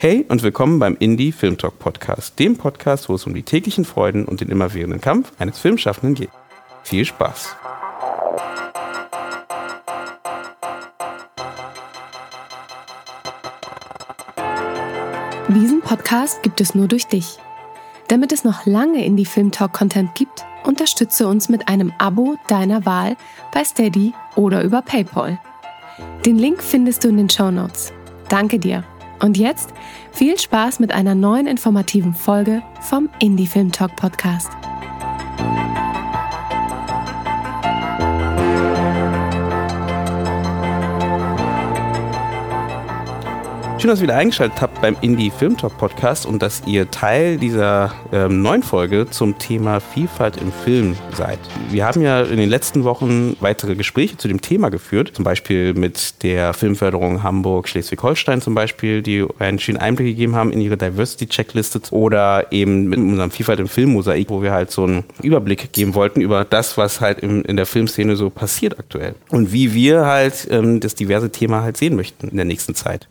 Hey und willkommen beim Indie Film Talk Podcast, dem Podcast, wo es um die täglichen Freuden und den immerwährenden Kampf eines Filmschaffenden geht. Viel Spaß! Diesen Podcast gibt es nur durch dich. Damit es noch lange Indie Film Talk Content gibt, unterstütze uns mit einem Abo deiner Wahl bei Steady oder über PayPal. Den Link findest du in den Show Notes. Danke dir. Und jetzt viel Spaß mit einer neuen informativen Folge vom Indie Film Talk Podcast. Schön, dass ihr wieder eingeschaltet habt beim Indie Film Talk Podcast und dass ihr Teil dieser ähm, neuen Folge zum Thema Vielfalt im Film seid. Wir haben ja in den letzten Wochen weitere Gespräche zu dem Thema geführt, zum Beispiel mit der Filmförderung Hamburg, Schleswig-Holstein zum Beispiel, die einen schönen Einblick gegeben haben in ihre Diversity-Checkliste oder eben mit unserem Vielfalt im Film Mosaik, wo wir halt so einen Überblick geben wollten über das, was halt im, in der Filmszene so passiert aktuell und wie wir halt ähm, das diverse Thema halt sehen möchten in der nächsten Zeit.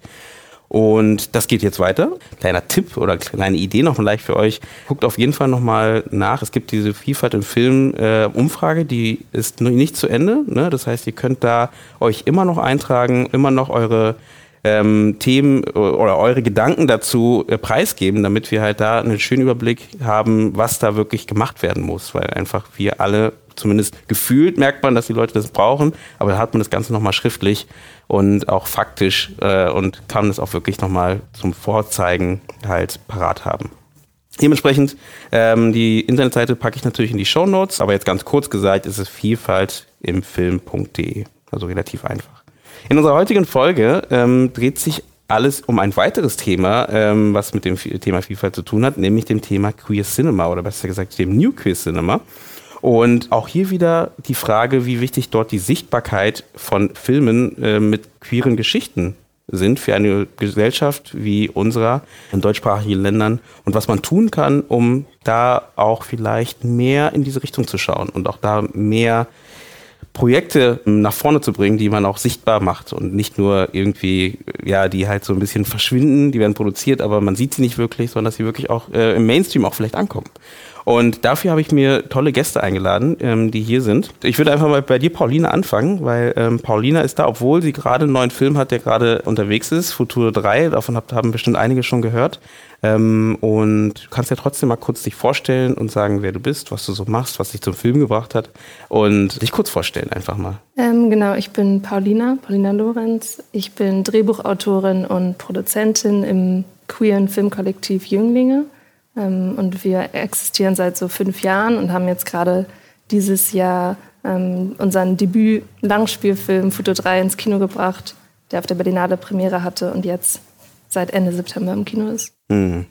Und das geht jetzt weiter. Kleiner Tipp oder kleine Idee noch vielleicht für euch. Guckt auf jeden Fall nochmal nach. Es gibt diese Vielfalt im Film äh, Umfrage, die ist nicht zu Ende. Ne? Das heißt, ihr könnt da euch immer noch eintragen, immer noch eure ähm, Themen oder eure Gedanken dazu äh, preisgeben, damit wir halt da einen schönen Überblick haben, was da wirklich gemacht werden muss, weil einfach wir alle zumindest gefühlt merkt man, dass die Leute das brauchen, aber da hat man das Ganze nochmal schriftlich und auch faktisch äh, und kann es auch wirklich nochmal zum Vorzeigen halt parat haben. Dementsprechend, ähm, die Internetseite packe ich natürlich in die Show Notes, aber jetzt ganz kurz gesagt, ist es Vielfalt im Film.de. Also relativ einfach. In unserer heutigen Folge ähm, dreht sich alles um ein weiteres Thema, ähm, was mit dem Thema Vielfalt zu tun hat, nämlich dem Thema Queer Cinema oder besser gesagt dem New Queer Cinema. Und auch hier wieder die Frage, wie wichtig dort die Sichtbarkeit von Filmen äh, mit queeren Geschichten sind für eine Gesellschaft wie unserer in deutschsprachigen Ländern und was man tun kann, um da auch vielleicht mehr in diese Richtung zu schauen und auch da mehr Projekte nach vorne zu bringen, die man auch sichtbar macht und nicht nur irgendwie, ja, die halt so ein bisschen verschwinden, die werden produziert, aber man sieht sie nicht wirklich, sondern dass sie wirklich auch äh, im Mainstream auch vielleicht ankommen. Und dafür habe ich mir tolle Gäste eingeladen, ähm, die hier sind. Ich würde einfach mal bei dir, Paulina, anfangen, weil ähm, Paulina ist da, obwohl sie gerade einen neuen Film hat, der gerade unterwegs ist, Futur 3, davon habt, haben bestimmt einige schon gehört. Ähm, und du kannst ja trotzdem mal kurz dich vorstellen und sagen, wer du bist, was du so machst, was dich zum Film gebracht hat und dich kurz vorstellen einfach mal. Ähm, genau, ich bin Paulina, Paulina Lorenz. Ich bin Drehbuchautorin und Produzentin im queeren Filmkollektiv Jünglinge. Ähm, und wir existieren seit so fünf Jahren und haben jetzt gerade dieses Jahr ähm, unseren Debüt-Langspielfilm Foto 3 ins Kino gebracht, der auf der Berlinale Premiere hatte und jetzt seit Ende September im Kino ist. Mhm.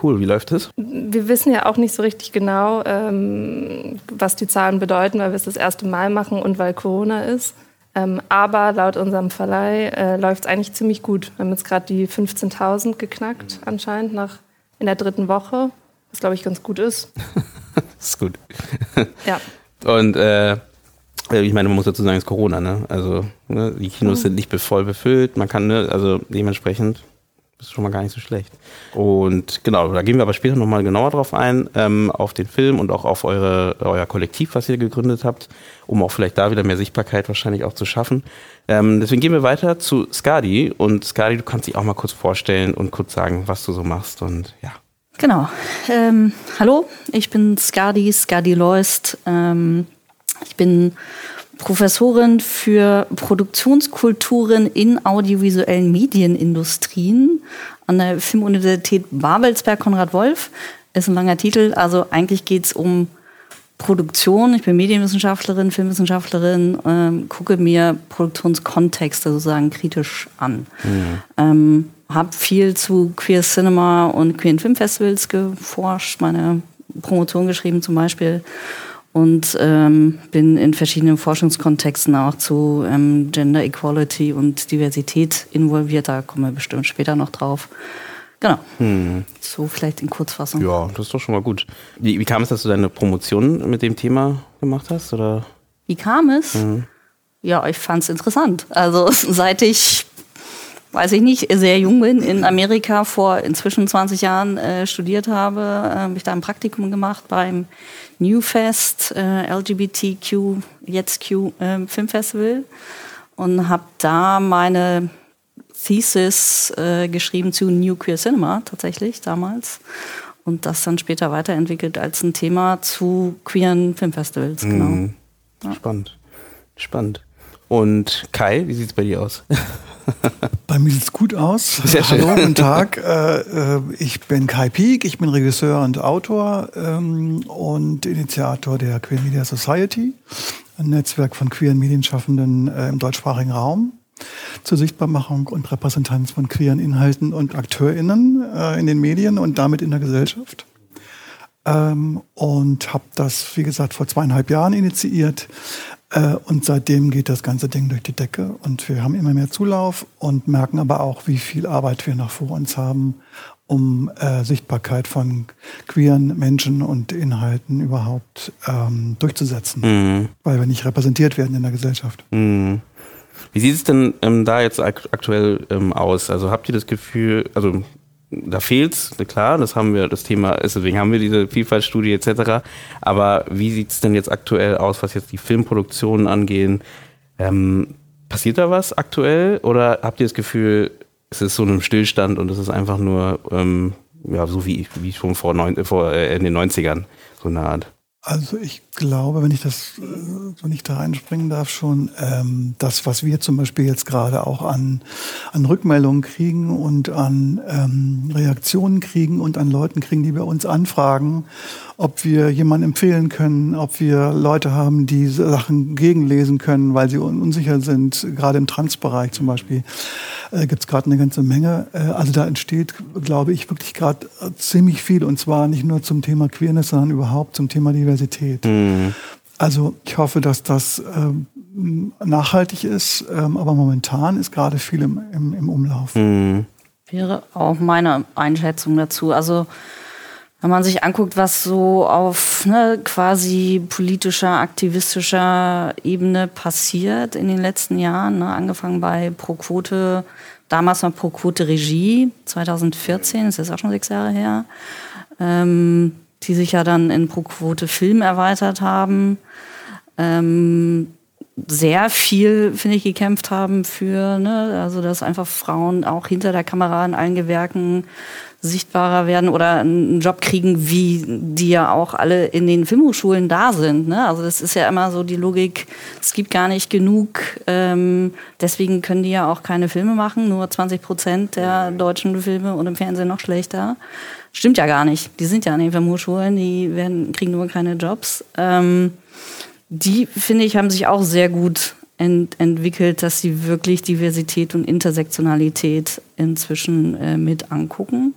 Cool, wie läuft es? Wir wissen ja auch nicht so richtig genau, ähm, was die Zahlen bedeuten, weil wir es das erste Mal machen und weil Corona ist. Ähm, aber laut unserem Verleih äh, läuft es eigentlich ziemlich gut. Wir haben jetzt gerade die 15.000 geknackt, anscheinend nach in der dritten Woche, was glaube ich ganz gut ist. das ist gut. ja. Und äh, ich meine, man muss dazu sagen, es ist Corona, ne? Also ne, die Kinos mhm. sind nicht voll befüllt, man kann, ne, also dementsprechend ist schon mal gar nicht so schlecht. Und genau, da gehen wir aber später nochmal genauer drauf ein, ähm, auf den Film und auch auf eure, euer Kollektiv, was ihr gegründet habt, um auch vielleicht da wieder mehr Sichtbarkeit wahrscheinlich auch zu schaffen. Ähm, deswegen gehen wir weiter zu Skadi. Und Skadi, du kannst dich auch mal kurz vorstellen und kurz sagen, was du so machst und ja. Genau. Ähm, hallo, ich bin Skadi, Skadi Loist. Ähm, ich bin Professorin für Produktionskulturen in audiovisuellen Medienindustrien an der Filmuniversität Babelsberg Konrad Wolf. Ist ein langer Titel. Also eigentlich geht es um Produktion. Ich bin Medienwissenschaftlerin, Filmwissenschaftlerin, ähm, gucke mir Produktionskontexte sozusagen kritisch an. Mhm. Ähm, habe viel zu Queer Cinema und Queer Filmfestivals geforscht, meine Promotion geschrieben zum Beispiel und ähm, bin in verschiedenen Forschungskontexten auch zu ähm, Gender Equality und Diversität involviert. Da kommen wir bestimmt später noch drauf. Genau. Hm. So vielleicht in Kurzfassung. Ja, das ist doch schon mal gut. Wie, wie kam es, dass du deine Promotion mit dem Thema gemacht hast? Oder? Wie kam es? Mhm. Ja, ich fand es interessant. Also seit ich weiß ich nicht, sehr jung bin, in Amerika vor inzwischen 20 Jahren äh, studiert habe, äh, habe ich da ein Praktikum gemacht beim Newfest äh, LGBTQ, jetzt Q äh, Filmfestival und habe da meine Thesis äh, geschrieben zu New Queer Cinema tatsächlich damals und das dann später weiterentwickelt als ein Thema zu queeren Filmfestivals. Genau. Mhm. Ja. Spannend, spannend. Und Kai, wie sieht es bei dir aus? Bei mir sieht es gut aus. Sehr schön. Hallo, guten Tag. Äh, äh, ich bin Kai Pieck, ich bin Regisseur und Autor ähm, und Initiator der Queer Media Society, ein Netzwerk von queeren Medienschaffenden äh, im deutschsprachigen Raum zur Sichtbarmachung und Repräsentanz von queeren Inhalten und AkteurInnen in den Medien und damit in der Gesellschaft. Ähm, und habe das, wie gesagt, vor zweieinhalb Jahren initiiert. Äh, und seitdem geht das ganze Ding durch die Decke und wir haben immer mehr Zulauf und merken aber auch, wie viel Arbeit wir noch vor uns haben, um äh, Sichtbarkeit von queeren Menschen und Inhalten überhaupt ähm, durchzusetzen, mhm. weil wir nicht repräsentiert werden in der Gesellschaft. Mhm. Wie sieht es denn ähm, da jetzt aktuell ähm, aus? Also habt ihr das Gefühl, also da fehlt's, klar, das haben wir, das Thema ist, deswegen haben wir diese Vielfaltstudie etc. Aber wie sieht's denn jetzt aktuell aus, was jetzt die Filmproduktionen angehen? Ähm, passiert da was aktuell oder habt ihr das Gefühl, es ist so ein Stillstand und es ist einfach nur ähm, ja, so wie, wie schon vor, neun, vor äh, in den 90ern, so eine Art? Also ich glaube, wenn ich das, wenn ich da reinspringen darf, schon ähm, das, was wir zum Beispiel jetzt gerade auch an, an Rückmeldungen kriegen und an ähm, Reaktionen kriegen und an Leuten kriegen, die bei uns anfragen, ob wir jemanden empfehlen können, ob wir Leute haben, die Sachen gegenlesen können, weil sie unsicher sind, gerade im Transbereich zum Beispiel äh, gibt es gerade eine ganze Menge. Äh, also da entsteht, glaube ich, wirklich gerade ziemlich viel und zwar nicht nur zum Thema Queerness, sondern überhaupt zum Thema Diversität. Mhm. Also ich hoffe, dass das ähm, nachhaltig ist, ähm, aber momentan ist gerade viel im, im, im Umlauf. Mhm. Wäre auch meine Einschätzung dazu. Also wenn man sich anguckt, was so auf ne, quasi politischer, aktivistischer Ebene passiert in den letzten Jahren, ne, angefangen bei Pro Quote, damals noch Pro Quote Regie, 2014, das ist auch schon sechs Jahre her, ähm, die sich ja dann in Pro Quote Film erweitert haben. Ähm, sehr viel, finde ich, gekämpft haben für, ne, also dass einfach Frauen auch hinter der Kamera in allen Gewerken sichtbarer werden oder einen Job kriegen, wie die ja auch alle in den Filmhochschulen da sind. Ne? Also das ist ja immer so die Logik, es gibt gar nicht genug, ähm, deswegen können die ja auch keine Filme machen, nur 20 Prozent der deutschen Filme und im Fernsehen noch schlechter. Stimmt ja gar nicht. Die sind ja an den Filmhochschulen, die werden, kriegen nur keine Jobs. Ähm, die, finde ich, haben sich auch sehr gut ent entwickelt, dass sie wirklich Diversität und Intersektionalität inzwischen äh, mit angucken.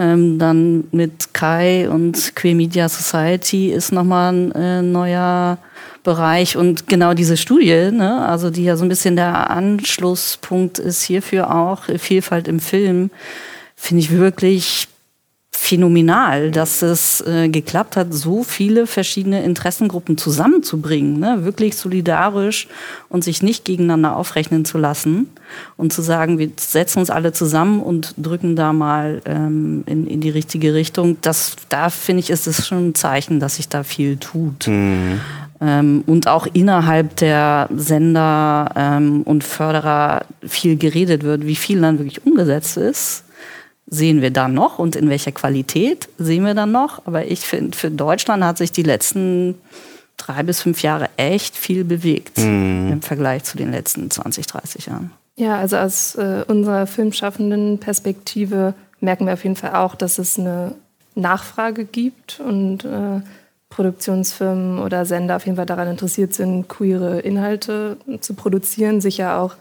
Ähm, dann mit Kai und Queer Media Society ist nochmal ein äh, neuer Bereich. Und genau diese Studie, ne, also die ja so ein bisschen der Anschlusspunkt ist hierfür auch Vielfalt im Film, finde ich wirklich phänomenal, dass es äh, geklappt hat, so viele verschiedene Interessengruppen zusammenzubringen, ne? wirklich solidarisch und sich nicht gegeneinander aufrechnen zu lassen und zu sagen, wir setzen uns alle zusammen und drücken da mal ähm, in, in die richtige Richtung. Das, da finde ich, ist es schon ein Zeichen, dass sich da viel tut. Mhm. Ähm, und auch innerhalb der Sender ähm, und Förderer viel geredet wird, wie viel dann wirklich umgesetzt ist sehen wir dann noch und in welcher Qualität sehen wir dann noch. Aber ich finde, für Deutschland hat sich die letzten drei bis fünf Jahre echt viel bewegt mhm. im Vergleich zu den letzten 20, 30 Jahren. Ja, also aus äh, unserer filmschaffenden Perspektive merken wir auf jeden Fall auch, dass es eine Nachfrage gibt und äh, Produktionsfirmen oder Sender auf jeden Fall daran interessiert sind, queere Inhalte zu produzieren, sicher auch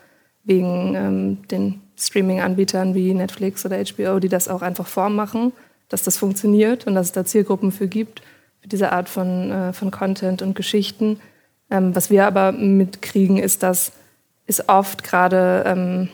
wegen ähm, den Streaming-Anbietern wie Netflix oder HBO, die das auch einfach vormachen, dass das funktioniert und dass es da Zielgruppen für gibt, für diese Art von, äh, von Content und Geschichten. Ähm, was wir aber mitkriegen, ist, dass es oft gerade ähm,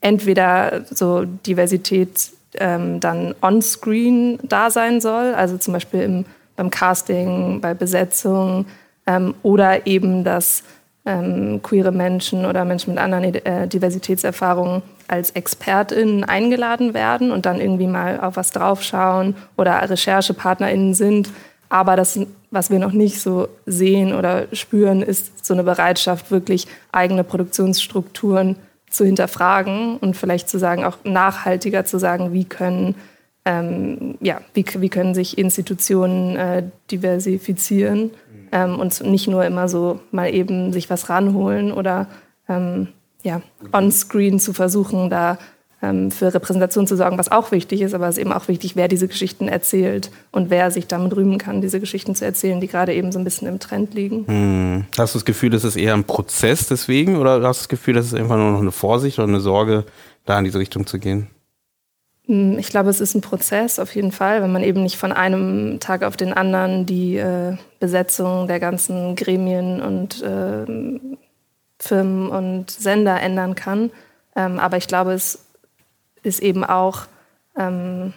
entweder so Diversität ähm, dann on-screen da sein soll, also zum Beispiel im, beim Casting, bei Besetzung, ähm, oder eben, dass ähm, queere Menschen oder Menschen mit anderen äh, Diversitätserfahrungen als ExpertInnen eingeladen werden und dann irgendwie mal auf was draufschauen oder RecherchepartnerInnen sind. Aber das, was wir noch nicht so sehen oder spüren, ist so eine Bereitschaft, wirklich eigene Produktionsstrukturen zu hinterfragen und vielleicht zu sagen, auch nachhaltiger zu sagen, wie können, ähm, ja, wie, wie können sich Institutionen äh, diversifizieren ähm, und nicht nur immer so mal eben sich was ranholen oder ähm, ja, on-screen zu versuchen, da ähm, für Repräsentation zu sorgen, was auch wichtig ist, aber es ist eben auch wichtig, wer diese Geschichten erzählt und wer sich damit rühmen kann, diese Geschichten zu erzählen, die gerade eben so ein bisschen im Trend liegen. Hm. Hast du das Gefühl, das ist eher ein Prozess deswegen oder hast du das Gefühl, das ist einfach nur noch eine Vorsicht oder eine Sorge, da in diese Richtung zu gehen? Hm, ich glaube, es ist ein Prozess auf jeden Fall, wenn man eben nicht von einem Tag auf den anderen die äh, Besetzung der ganzen Gremien und äh, Firmen und Sender ändern kann. Ähm, aber ich glaube, es ist eben auch ähm,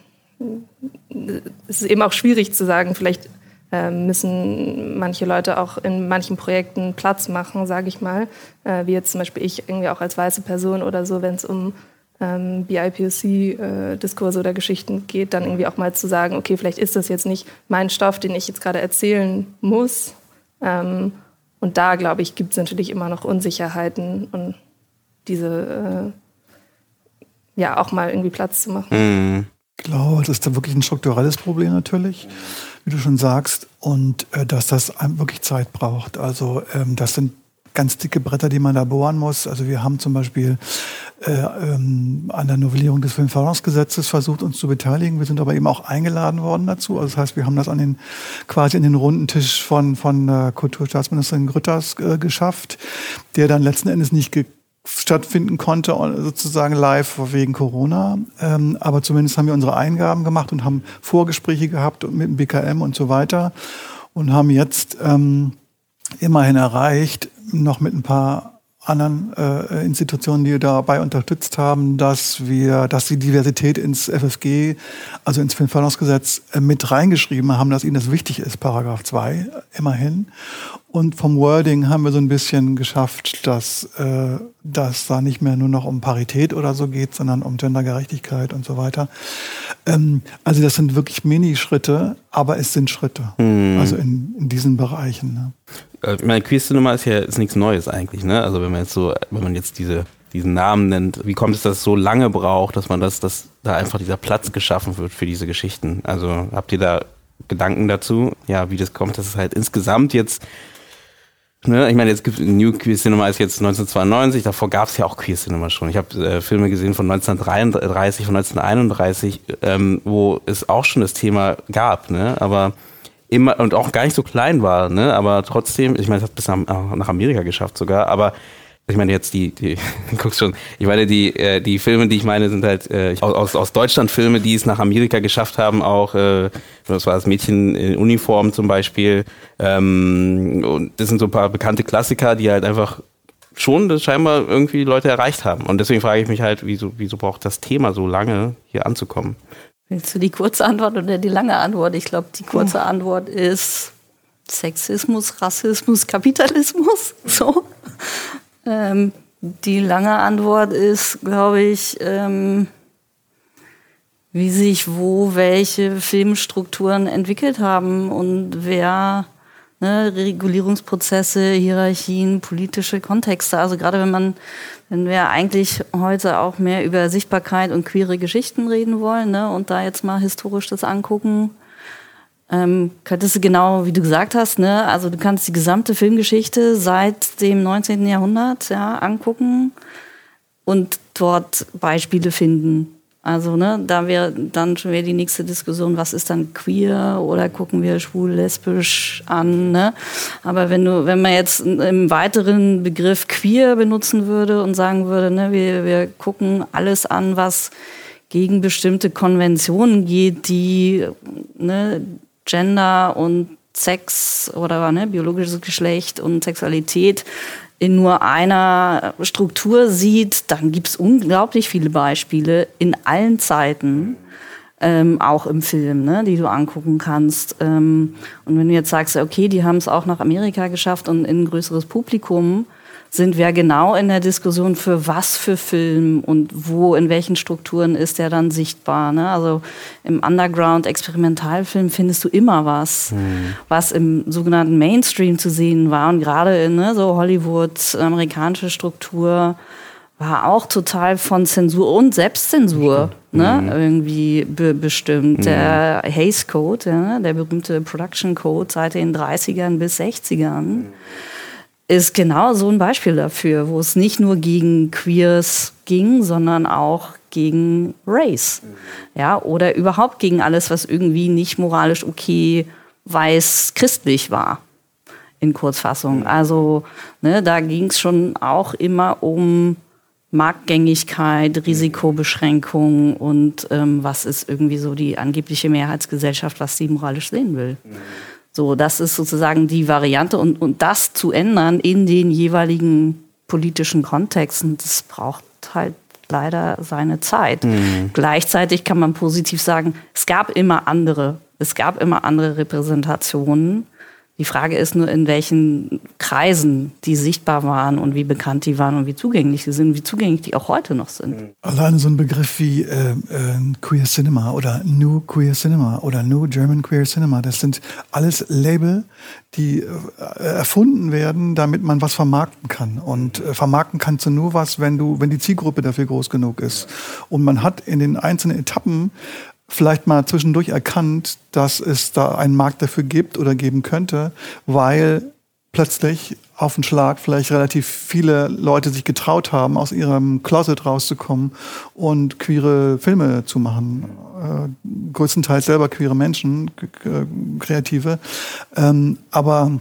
es ist eben auch schwierig zu sagen, vielleicht äh, müssen manche Leute auch in manchen Projekten Platz machen, sage ich mal, äh, wie jetzt zum Beispiel ich irgendwie auch als weiße Person oder so, wenn es um ähm, BIPOC-Diskurse äh, oder Geschichten geht, dann irgendwie auch mal zu sagen, okay, vielleicht ist das jetzt nicht mein Stoff, den ich jetzt gerade erzählen muss. Ähm, und da, glaube ich, gibt es natürlich immer noch Unsicherheiten und diese äh, ja auch mal irgendwie Platz zu machen. Mhm. Ich glaube, das ist da wirklich ein strukturelles Problem natürlich, wie du schon sagst, und äh, dass das wirklich Zeit braucht. Also ähm, das sind ganz dicke Bretter, die man da bohren muss. Also wir haben zum Beispiel äh, ähm, an der Novellierung des Filmförderungsgesetzes versucht, uns zu beteiligen. Wir sind aber eben auch eingeladen worden dazu. Also das heißt, wir haben das an den quasi in den runden Tisch von von äh, Kulturstaatsministerin Grütters äh, geschafft, der dann letzten Endes nicht stattfinden konnte, sozusagen live wegen Corona. Ähm, aber zumindest haben wir unsere Eingaben gemacht und haben Vorgespräche gehabt mit dem BKM und so weiter und haben jetzt ähm, immerhin erreicht, noch mit ein paar anderen äh, Institutionen, die dabei unterstützt haben, dass wir, dass die Diversität ins FFG, also ins Filmförderungsgesetz, äh, mit reingeschrieben haben, dass ihnen das wichtig ist, Paragraph 2, immerhin. Und vom Wording haben wir so ein bisschen geschafft, dass äh, das da nicht mehr nur noch um Parität oder so geht, sondern um Gendergerechtigkeit und so weiter. Ähm, also das sind wirklich Minischritte, aber es sind Schritte. Mhm. Also in, in diesen Bereichen. Ne? Äh, ich meine, Queer Cinema ist ja ist nichts Neues eigentlich, ne? Also wenn man jetzt so, wenn man jetzt diese diesen Namen nennt, wie kommt es, dass es so lange braucht, dass man das, dass da einfach dieser Platz geschaffen wird für diese Geschichten? Also habt ihr da Gedanken dazu? Ja, wie das kommt, dass es halt insgesamt jetzt Ne, ich meine, jetzt gibt New Queer Cinema ist jetzt 1992, davor gab es ja auch Queer Cinema schon. Ich habe äh, Filme gesehen von 1933, von 1931, ähm, wo es auch schon das Thema gab, ne? Aber immer und auch gar nicht so klein war, ne? Aber trotzdem, ich meine, es hat bis nach, nach Amerika geschafft sogar, aber ich meine jetzt die, die guckst schon, ich meine die, äh, die Filme, die ich meine, sind halt äh, aus, aus Deutschland Filme, die es nach Amerika geschafft haben, auch äh, das war das Mädchen in Uniform zum Beispiel. Ähm, und das sind so ein paar bekannte Klassiker, die halt einfach schon das scheinbar irgendwie Leute erreicht haben. Und deswegen frage ich mich halt, wieso, wieso braucht das Thema so lange, hier anzukommen? Willst du die kurze Antwort oder die lange Antwort? Ich glaube, die kurze Antwort ist Sexismus, Rassismus, Kapitalismus. So. Ähm, die lange Antwort ist, glaube ich, ähm, wie sich wo welche Filmstrukturen entwickelt haben und wer ne, Regulierungsprozesse, Hierarchien, politische Kontexte. Also gerade wenn man, wenn wir eigentlich heute auch mehr über Sichtbarkeit und queere Geschichten reden wollen ne, und da jetzt mal historisch das angucken, ähm, könntest du genau, wie du gesagt hast, ne, also du kannst die gesamte Filmgeschichte seit dem 19. Jahrhundert ja, angucken und dort Beispiele finden. Also, ne, da wäre dann schon wieder die nächste Diskussion, was ist dann queer oder gucken wir schwul, lesbisch an, ne? Aber wenn du, wenn man jetzt im weiteren Begriff queer benutzen würde und sagen würde, ne, wir, wir gucken alles an, was gegen bestimmte Konventionen geht, die, ne, Gender und Sex oder ne, biologisches Geschlecht und Sexualität in nur einer Struktur sieht, dann gibt es unglaublich viele Beispiele in allen Zeiten, ähm, auch im Film, ne, die du angucken kannst. Ähm, und wenn du jetzt sagst, okay, die haben es auch nach Amerika geschafft und in ein größeres Publikum, sind wir genau in der Diskussion für was für Film und wo, in welchen Strukturen ist der dann sichtbar. Ne? Also im Underground-Experimentalfilm findest du immer was, mhm. was im sogenannten Mainstream zu sehen war. Und gerade in ne, so Hollywood, amerikanische Struktur, war auch total von Zensur und Selbstzensur ne, mhm. irgendwie be bestimmt. Mhm. Der Hays Code, ja, der berühmte Production Code seit den 30ern bis 60ern, mhm. Ist genau so ein Beispiel dafür, wo es nicht nur gegen Queers ging, sondern auch gegen Race. Mhm. Ja, oder überhaupt gegen alles, was irgendwie nicht moralisch okay, weiß, christlich war. In Kurzfassung. Mhm. Also, ne, da ging es schon auch immer um Marktgängigkeit, Risikobeschränkung und ähm, was ist irgendwie so die angebliche Mehrheitsgesellschaft, was sie moralisch sehen will. So, das ist sozusagen die Variante und, und das zu ändern in den jeweiligen politischen Kontexten, das braucht halt leider seine Zeit. Mhm. Gleichzeitig kann man positiv sagen, es gab immer andere, es gab immer andere Repräsentationen die Frage ist nur, in welchen Kreisen die sichtbar waren und wie bekannt die waren und wie zugänglich sie sind, wie zugänglich die auch heute noch sind. Alleine so ein Begriff wie äh, äh, Queer Cinema oder New Queer Cinema oder New German Queer Cinema, das sind alles Label, die äh, erfunden werden, damit man was vermarkten kann. Und äh, vermarkten kannst du nur was, wenn du, wenn die Zielgruppe dafür groß genug ist. Und man hat in den einzelnen Etappen vielleicht mal zwischendurch erkannt, dass es da einen Markt dafür gibt oder geben könnte, weil plötzlich auf den Schlag vielleicht relativ viele Leute sich getraut haben, aus ihrem Closet rauszukommen und queere Filme zu machen. Äh, größtenteils selber queere Menschen, Kreative. Ähm, aber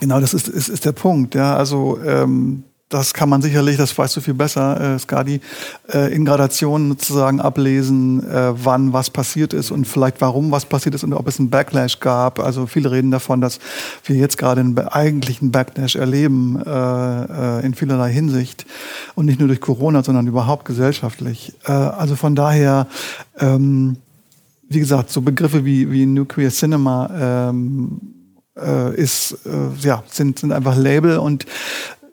genau das ist, ist, ist der Punkt. Ja? Also ähm, das kann man sicherlich, das weißt du viel besser, äh, Skadi, äh, in Gradationen sozusagen ablesen, äh, wann was passiert ist und vielleicht warum was passiert ist und ob es einen Backlash gab. Also viele reden davon, dass wir jetzt gerade einen eigentlichen Backlash erleben äh, äh, in vielerlei Hinsicht und nicht nur durch Corona, sondern überhaupt gesellschaftlich. Äh, also von daher, ähm, wie gesagt, so Begriffe wie, wie Nuclear Cinema ähm, äh, ist, ja, sind, sind einfach Label und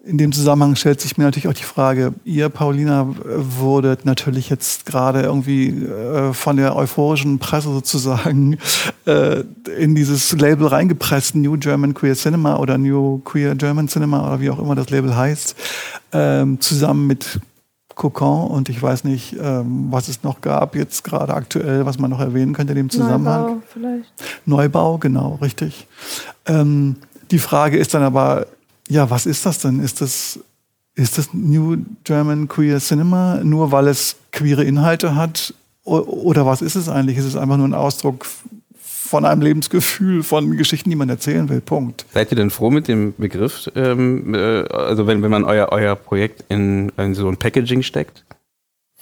in dem Zusammenhang stellt sich mir natürlich auch die Frage, ihr, Paulina, wurdet natürlich jetzt gerade irgendwie äh, von der euphorischen Presse sozusagen äh, in dieses Label reingepresst, New German Queer Cinema oder New Queer German Cinema oder wie auch immer das Label heißt, ähm, zusammen mit Cocon und ich weiß nicht, ähm, was es noch gab jetzt gerade aktuell, was man noch erwähnen könnte in dem Zusammenhang. Neubau vielleicht. Neubau, genau, richtig. Ähm, die Frage ist dann aber, ja, was ist das denn? Ist das, ist das New German Queer Cinema, nur weil es queere Inhalte hat? Oder was ist es eigentlich? Ist es einfach nur ein Ausdruck von einem Lebensgefühl, von Geschichten, die man erzählen will? Punkt. Seid ihr denn froh mit dem Begriff? Ähm, äh, also wenn, wenn man euer, euer Projekt in, in so ein Packaging steckt?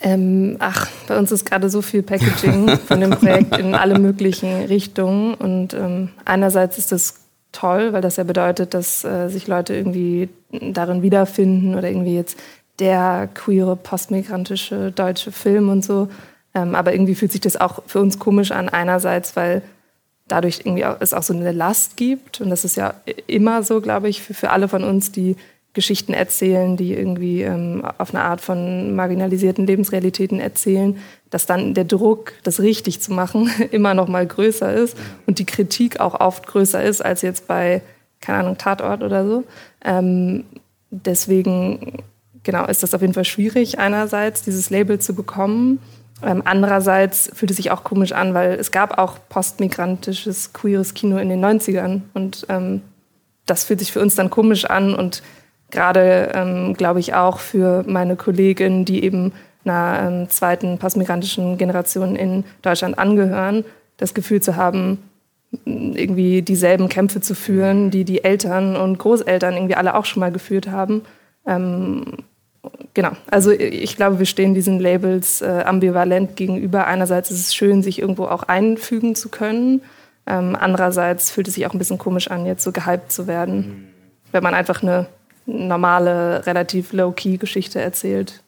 Ähm, ach, bei uns ist gerade so viel Packaging von dem Projekt in alle möglichen Richtungen. Und ähm, einerseits ist das toll, weil das ja bedeutet, dass äh, sich Leute irgendwie darin wiederfinden oder irgendwie jetzt der queere postmigrantische deutsche Film und so. Ähm, aber irgendwie fühlt sich das auch für uns komisch an, einerseits, weil dadurch irgendwie auch, es auch so eine Last gibt. Und das ist ja immer so, glaube ich, für, für alle von uns, die Geschichten erzählen, die irgendwie ähm, auf eine Art von marginalisierten Lebensrealitäten erzählen, dass dann der Druck, das richtig zu machen, immer noch mal größer ist und die Kritik auch oft größer ist als jetzt bei, keine Ahnung, Tatort oder so. Ähm, deswegen, genau, ist das auf jeden Fall schwierig, einerseits dieses Label zu bekommen. Ähm, andererseits fühlt es sich auch komisch an, weil es gab auch postmigrantisches, queeres Kino in den 90ern und ähm, das fühlt sich für uns dann komisch an und gerade, ähm, glaube ich, auch für meine Kollegin, die eben einer ähm, zweiten postmigrantischen Generation in Deutschland angehören, das Gefühl zu haben, irgendwie dieselben Kämpfe zu führen, die die Eltern und Großeltern irgendwie alle auch schon mal geführt haben. Ähm, genau, also ich glaube, wir stehen diesen Labels äh, ambivalent gegenüber. Einerseits ist es schön, sich irgendwo auch einfügen zu können. Ähm, andererseits fühlt es sich auch ein bisschen komisch an, jetzt so gehypt zu werden, wenn man einfach eine normale, relativ low-key-Geschichte erzählt.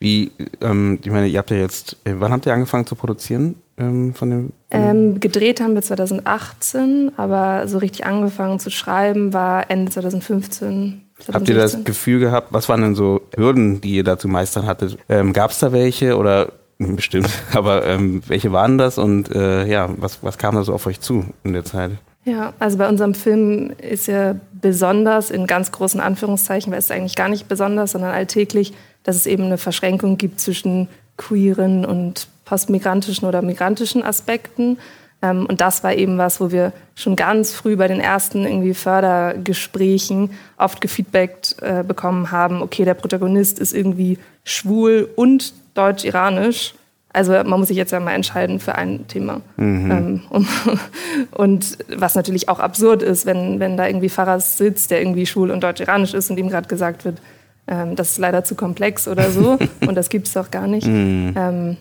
Wie, ähm, ich meine, ihr habt ja jetzt, äh, wann habt ihr angefangen zu produzieren ähm, von dem? Ähm, gedreht haben wir 2018, aber so richtig angefangen zu schreiben war Ende 2015. Habt ihr das Gefühl gehabt, was waren denn so Hürden, die ihr da zu meistern hattet? Ähm, Gab es da welche oder bestimmt, aber ähm, welche waren das und äh, ja, was, was kam da so auf euch zu in der Zeit? Ja, also bei unserem Film ist ja besonders in ganz großen Anführungszeichen, weil es eigentlich gar nicht besonders, sondern alltäglich, dass es eben eine Verschränkung gibt zwischen queeren und postmigrantischen oder migrantischen Aspekten. Ähm, und das war eben was, wo wir schon ganz früh bei den ersten irgendwie Fördergesprächen oft gefeedbackt äh, bekommen haben, okay, der Protagonist ist irgendwie schwul und deutsch-iranisch. Also man muss sich jetzt ja mal entscheiden für ein Thema. Mhm. Ähm, um, und was natürlich auch absurd ist, wenn, wenn da irgendwie Faras sitzt, der irgendwie schwul und deutsch-iranisch ist und ihm gerade gesagt wird, ähm, das ist leider zu komplex oder so und das gibt es doch gar nicht. Mhm. Ähm,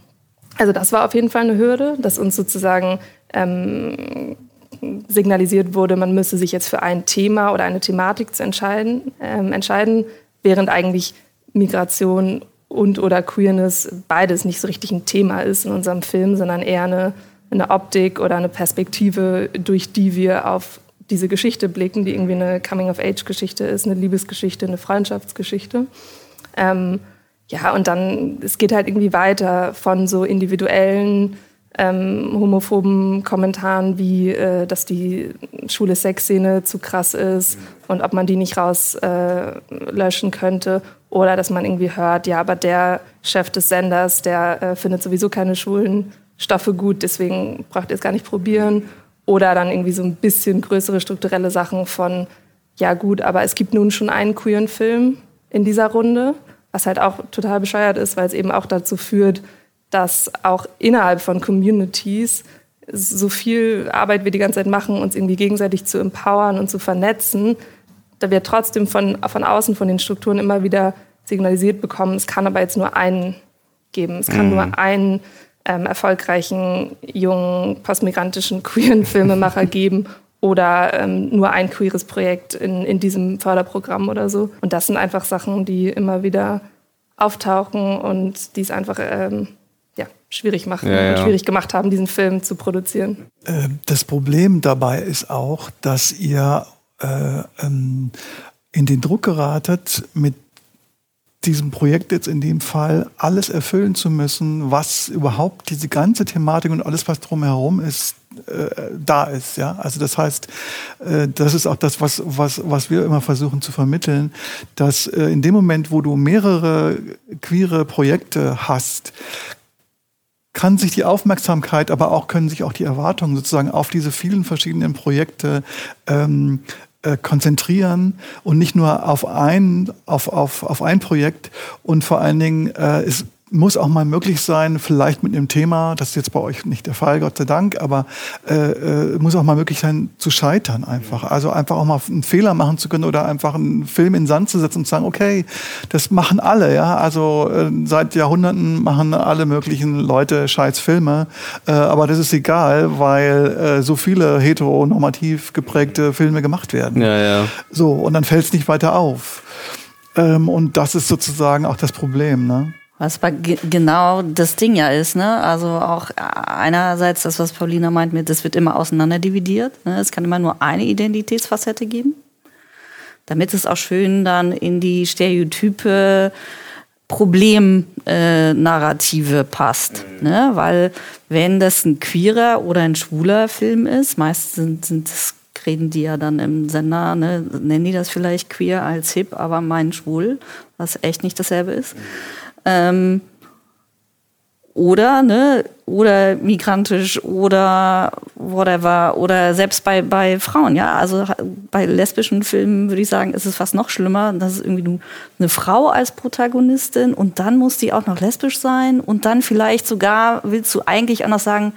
also das war auf jeden Fall eine Hürde, dass uns sozusagen ähm, signalisiert wurde, man müsse sich jetzt für ein Thema oder eine Thematik zu entscheiden, ähm, entscheiden, während eigentlich Migration und oder Queerness beides nicht so richtig ein Thema ist in unserem Film, sondern eher eine, eine Optik oder eine Perspektive, durch die wir auf diese Geschichte blicken, die irgendwie eine Coming-of-Age-Geschichte ist, eine Liebesgeschichte, eine Freundschaftsgeschichte. Ähm, ja, und dann, es geht halt irgendwie weiter von so individuellen ähm, homophoben Kommentaren wie, äh, dass die schwule Sexszene zu krass ist und ob man die nicht rauslöschen äh, könnte. Oder dass man irgendwie hört, ja, aber der Chef des Senders, der äh, findet sowieso keine schwulen Stoffe gut, deswegen braucht ihr es gar nicht probieren. Oder dann irgendwie so ein bisschen größere strukturelle Sachen von, ja gut, aber es gibt nun schon einen queeren Film in dieser Runde, was halt auch total bescheuert ist, weil es eben auch dazu führt, dass auch innerhalb von Communities so viel Arbeit wir die ganze Zeit machen, uns irgendwie gegenseitig zu empowern und zu vernetzen, da wir trotzdem von, von außen, von den Strukturen immer wieder signalisiert bekommen, es kann aber jetzt nur einen geben. Es kann mhm. nur einen ähm, erfolgreichen, jungen, postmigrantischen, queeren Filmemacher geben oder ähm, nur ein queeres Projekt in, in diesem Förderprogramm oder so. Und das sind einfach Sachen, die immer wieder auftauchen und die es einfach ähm, schwierig machen ja, ja. und schwierig gemacht haben, diesen Film zu produzieren. Ähm, das Problem dabei ist auch, dass ihr äh, ähm, in den Druck geratet, mit diesem Projekt jetzt in dem Fall alles erfüllen zu müssen, was überhaupt diese ganze Thematik und alles, was drumherum ist, äh, da ist. Ja? Also das heißt, äh, das ist auch das, was, was, was wir immer versuchen zu vermitteln, dass äh, in dem Moment, wo du mehrere queere Projekte hast, kann sich die Aufmerksamkeit, aber auch können sich auch die Erwartungen sozusagen auf diese vielen verschiedenen Projekte ähm, äh, konzentrieren und nicht nur auf ein, auf, auf, auf ein Projekt. Und vor allen Dingen äh, ist muss auch mal möglich sein, vielleicht mit einem Thema, das ist jetzt bei euch nicht der Fall, Gott sei Dank, aber äh, äh, muss auch mal möglich sein, zu scheitern einfach. Also einfach auch mal einen Fehler machen zu können oder einfach einen Film in den Sand zu setzen und zu sagen, okay, das machen alle, ja. Also äh, seit Jahrhunderten machen alle möglichen Leute scheiß Filme, äh, aber das ist egal, weil äh, so viele heteronormativ geprägte Filme gemacht werden. Ja, ja. So, und dann fällt es nicht weiter auf. Ähm, und das ist sozusagen auch das Problem, ne? Was genau das Ding ja ist, ne? Also auch einerseits das, was Paulina meint mit, das wird immer auseinander dividiert. Ne? Es kann immer nur eine Identitätsfacette geben. Damit es auch schön dann in die Stereotype Problemnarrative äh, passt. Ne? Weil wenn das ein queerer oder ein schwuler Film ist, meistens sind, sind das reden die ja dann im Sender, ne, nennen die das vielleicht queer als hip, aber meinen schwul, was echt nicht dasselbe ist. Ähm, oder, ne, oder migrantisch oder whatever. Oder selbst bei, bei Frauen, ja. Also bei lesbischen Filmen würde ich sagen, ist es fast noch schlimmer. Das ist irgendwie eine Frau als Protagonistin und dann muss die auch noch lesbisch sein und dann vielleicht sogar willst du eigentlich anders sagen,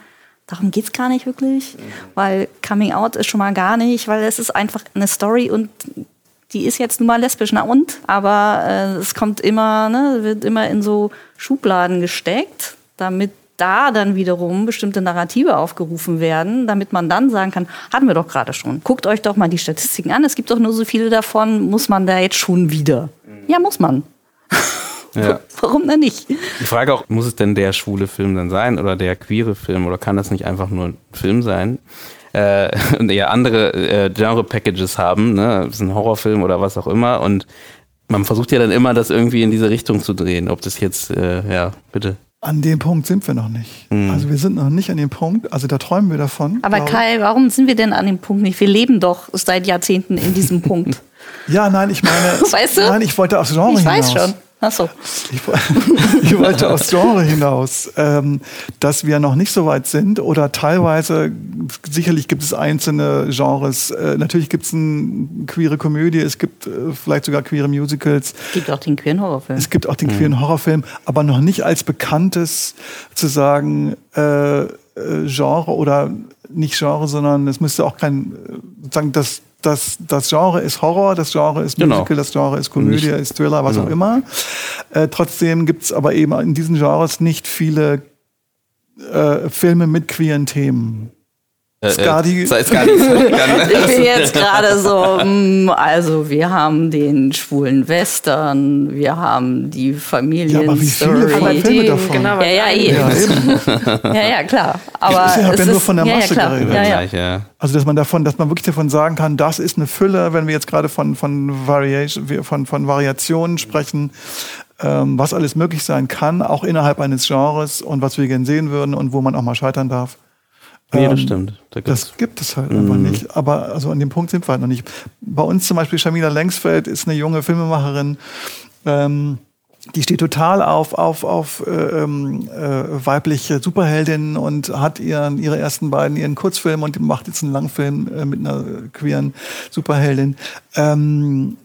darum geht es gar nicht wirklich, weil Coming Out ist schon mal gar nicht, weil es ist einfach eine Story und die ist jetzt nun mal lesbisch, na und? Aber äh, es kommt immer, ne, wird immer in so Schubladen gesteckt, damit da dann wiederum bestimmte Narrative aufgerufen werden, damit man dann sagen kann, hatten wir doch gerade schon. Guckt euch doch mal die Statistiken an, es gibt doch nur so viele davon, muss man da jetzt schon wieder? Ja, muss man. Ja. Warum denn nicht? Die Frage auch, muss es denn der schwule Film dann sein oder der queere Film oder kann das nicht einfach nur ein Film sein? Äh, und eher andere äh, Genre-Packages haben, ne? Das ist ein Horrorfilm oder was auch immer. Und man versucht ja dann immer, das irgendwie in diese Richtung zu drehen. Ob das jetzt, äh, ja, bitte. An dem Punkt sind wir noch nicht. Mhm. Also wir sind noch nicht an dem Punkt, also da träumen wir davon. Aber Kai, warum sind wir denn an dem Punkt nicht? Wir leben doch seit Jahrzehnten in diesem Punkt. ja, nein, ich meine, weißt du? nein, ich wollte aufs Genre ich hinaus. Ich weiß schon. Achso. Ich, ich wollte aufs Genre hinaus, ähm, dass wir noch nicht so weit sind oder teilweise, sicherlich gibt es einzelne Genres. Äh, natürlich gibt es eine queere Komödie, es gibt äh, vielleicht sogar queere Musicals. Es gibt auch den queeren Horrorfilm. Es gibt auch den queeren mhm. Horrorfilm, aber noch nicht als bekanntes zu sagen äh, äh Genre oder nicht Genre, sondern es müsste auch kein, äh, sozusagen das das, das Genre ist Horror, das Genre ist genau. Musical, genau. das Genre ist Komödie, nicht. ist Thriller, was genau. auch immer. Äh, trotzdem gibt's aber eben in diesen Genres nicht viele äh, Filme mit queeren Themen. Äh, Skadi. Äh, Skadi. ich bin jetzt gerade so, mm, also wir haben den schwulen Western, wir haben die Familien. Ja, aber wie viele Filme davon? Genau, ja, ja, ja, ja, ja, klar. Aber ich habe ja nur von der Masse ja, geredet. Ja, ja. Also dass man davon, dass man wirklich davon sagen kann, das ist eine Fülle, wenn wir jetzt gerade von von Variation, von von Variationen sprechen, ähm, was alles möglich sein kann, auch innerhalb eines Genres und was wir gerne sehen würden und wo man auch mal scheitern darf. Nee, das ähm, stimmt. Da das gibt es halt mhm. einfach nicht. Aber also an dem Punkt sind wir halt noch nicht. Bei uns zum Beispiel Shamila Lengsfeld ist eine junge Filmemacherin. Ähm, die steht total auf, auf, auf äh, ähm, äh, weibliche Superheldinnen und hat ihren, ihre ersten beiden ihren Kurzfilm und macht jetzt einen Langfilm äh, mit einer queeren Superheldin. Ähm,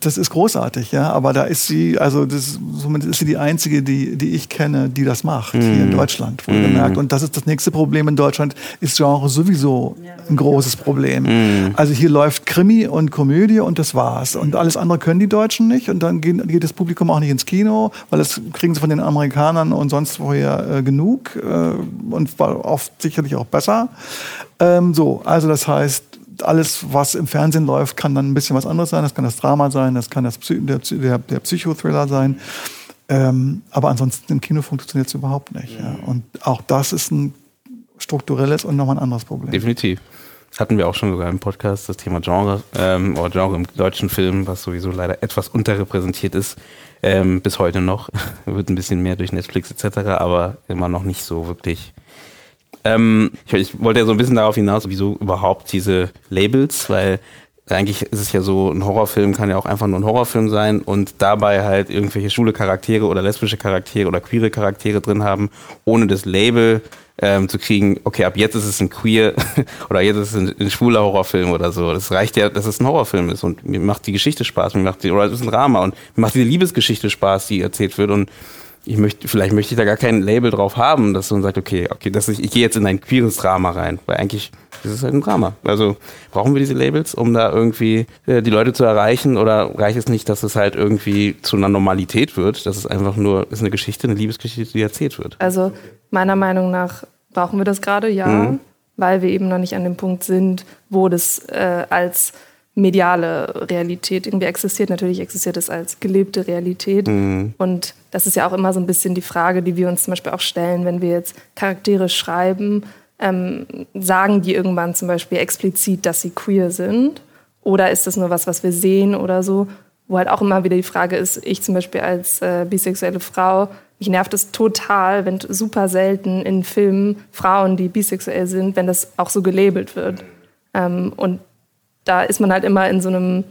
das ist großartig, ja, aber da ist sie, also das, somit ist sie die einzige, die, die ich kenne, die das macht mm. hier in mhm. Deutschland, wohlgemerkt. Mm. Und das ist das nächste Problem in Deutschland, ist Genre sowieso ein großes Problem. Mm. Also hier läuft Krimi und Komödie und das war's. Und alles andere können die Deutschen nicht und dann geht, geht das Publikum auch nicht ins Kino, weil das kriegen sie von den Amerikanern und sonst woher äh, genug äh, und war oft sicherlich auch besser. Ähm, so, also das heißt, alles, was im Fernsehen läuft, kann dann ein bisschen was anderes sein. Das kann das Drama sein, das kann das Psy der, der, der Psychothriller sein. Ähm, aber ansonsten im Kino funktioniert es überhaupt nicht. Ja. Und auch das ist ein strukturelles und nochmal ein anderes Problem. Definitiv. Das hatten wir auch schon sogar im Podcast, das Thema Genre ähm, oder Genre im deutschen Film, was sowieso leider etwas unterrepräsentiert ist, ähm, bis heute noch. Wird ein bisschen mehr durch Netflix etc., aber immer noch nicht so wirklich ähm, ich, ich, wollte ja so ein bisschen darauf hinaus, wieso überhaupt diese Labels, weil eigentlich ist es ja so, ein Horrorfilm kann ja auch einfach nur ein Horrorfilm sein und dabei halt irgendwelche schwule Charaktere oder lesbische Charaktere oder queere Charaktere drin haben, ohne das Label ähm, zu kriegen, okay, ab jetzt ist es ein queer oder jetzt ist es ein, ein, schwuler Horrorfilm oder so. Das reicht ja, dass es ein Horrorfilm ist und mir macht die Geschichte Spaß, mir macht die, oder es ist ein Drama und mir macht diese Liebesgeschichte Spaß, die erzählt wird und ich möchte, vielleicht möchte ich da gar kein Label drauf haben, dass man sagt, okay, okay, dass ich, ich gehe jetzt in ein queeres Drama rein, weil eigentlich ist es halt ein Drama. Also brauchen wir diese Labels, um da irgendwie äh, die Leute zu erreichen oder reicht es nicht, dass es halt irgendwie zu einer Normalität wird, dass es einfach nur ist eine Geschichte, eine Liebesgeschichte, die erzählt wird? Also meiner Meinung nach brauchen wir das gerade, ja, mhm. weil wir eben noch nicht an dem Punkt sind, wo das äh, als mediale Realität irgendwie existiert. Natürlich existiert es als gelebte Realität. Mhm. Und das ist ja auch immer so ein bisschen die Frage, die wir uns zum Beispiel auch stellen, wenn wir jetzt Charaktere schreiben. Ähm, sagen die irgendwann zum Beispiel explizit, dass sie queer sind? Oder ist das nur was, was wir sehen oder so? Wo halt auch immer wieder die Frage ist, ich zum Beispiel als äh, bisexuelle Frau, mich nervt es total, wenn super selten in Filmen Frauen, die bisexuell sind, wenn das auch so gelabelt wird. Ähm, und da ist man halt immer in so einem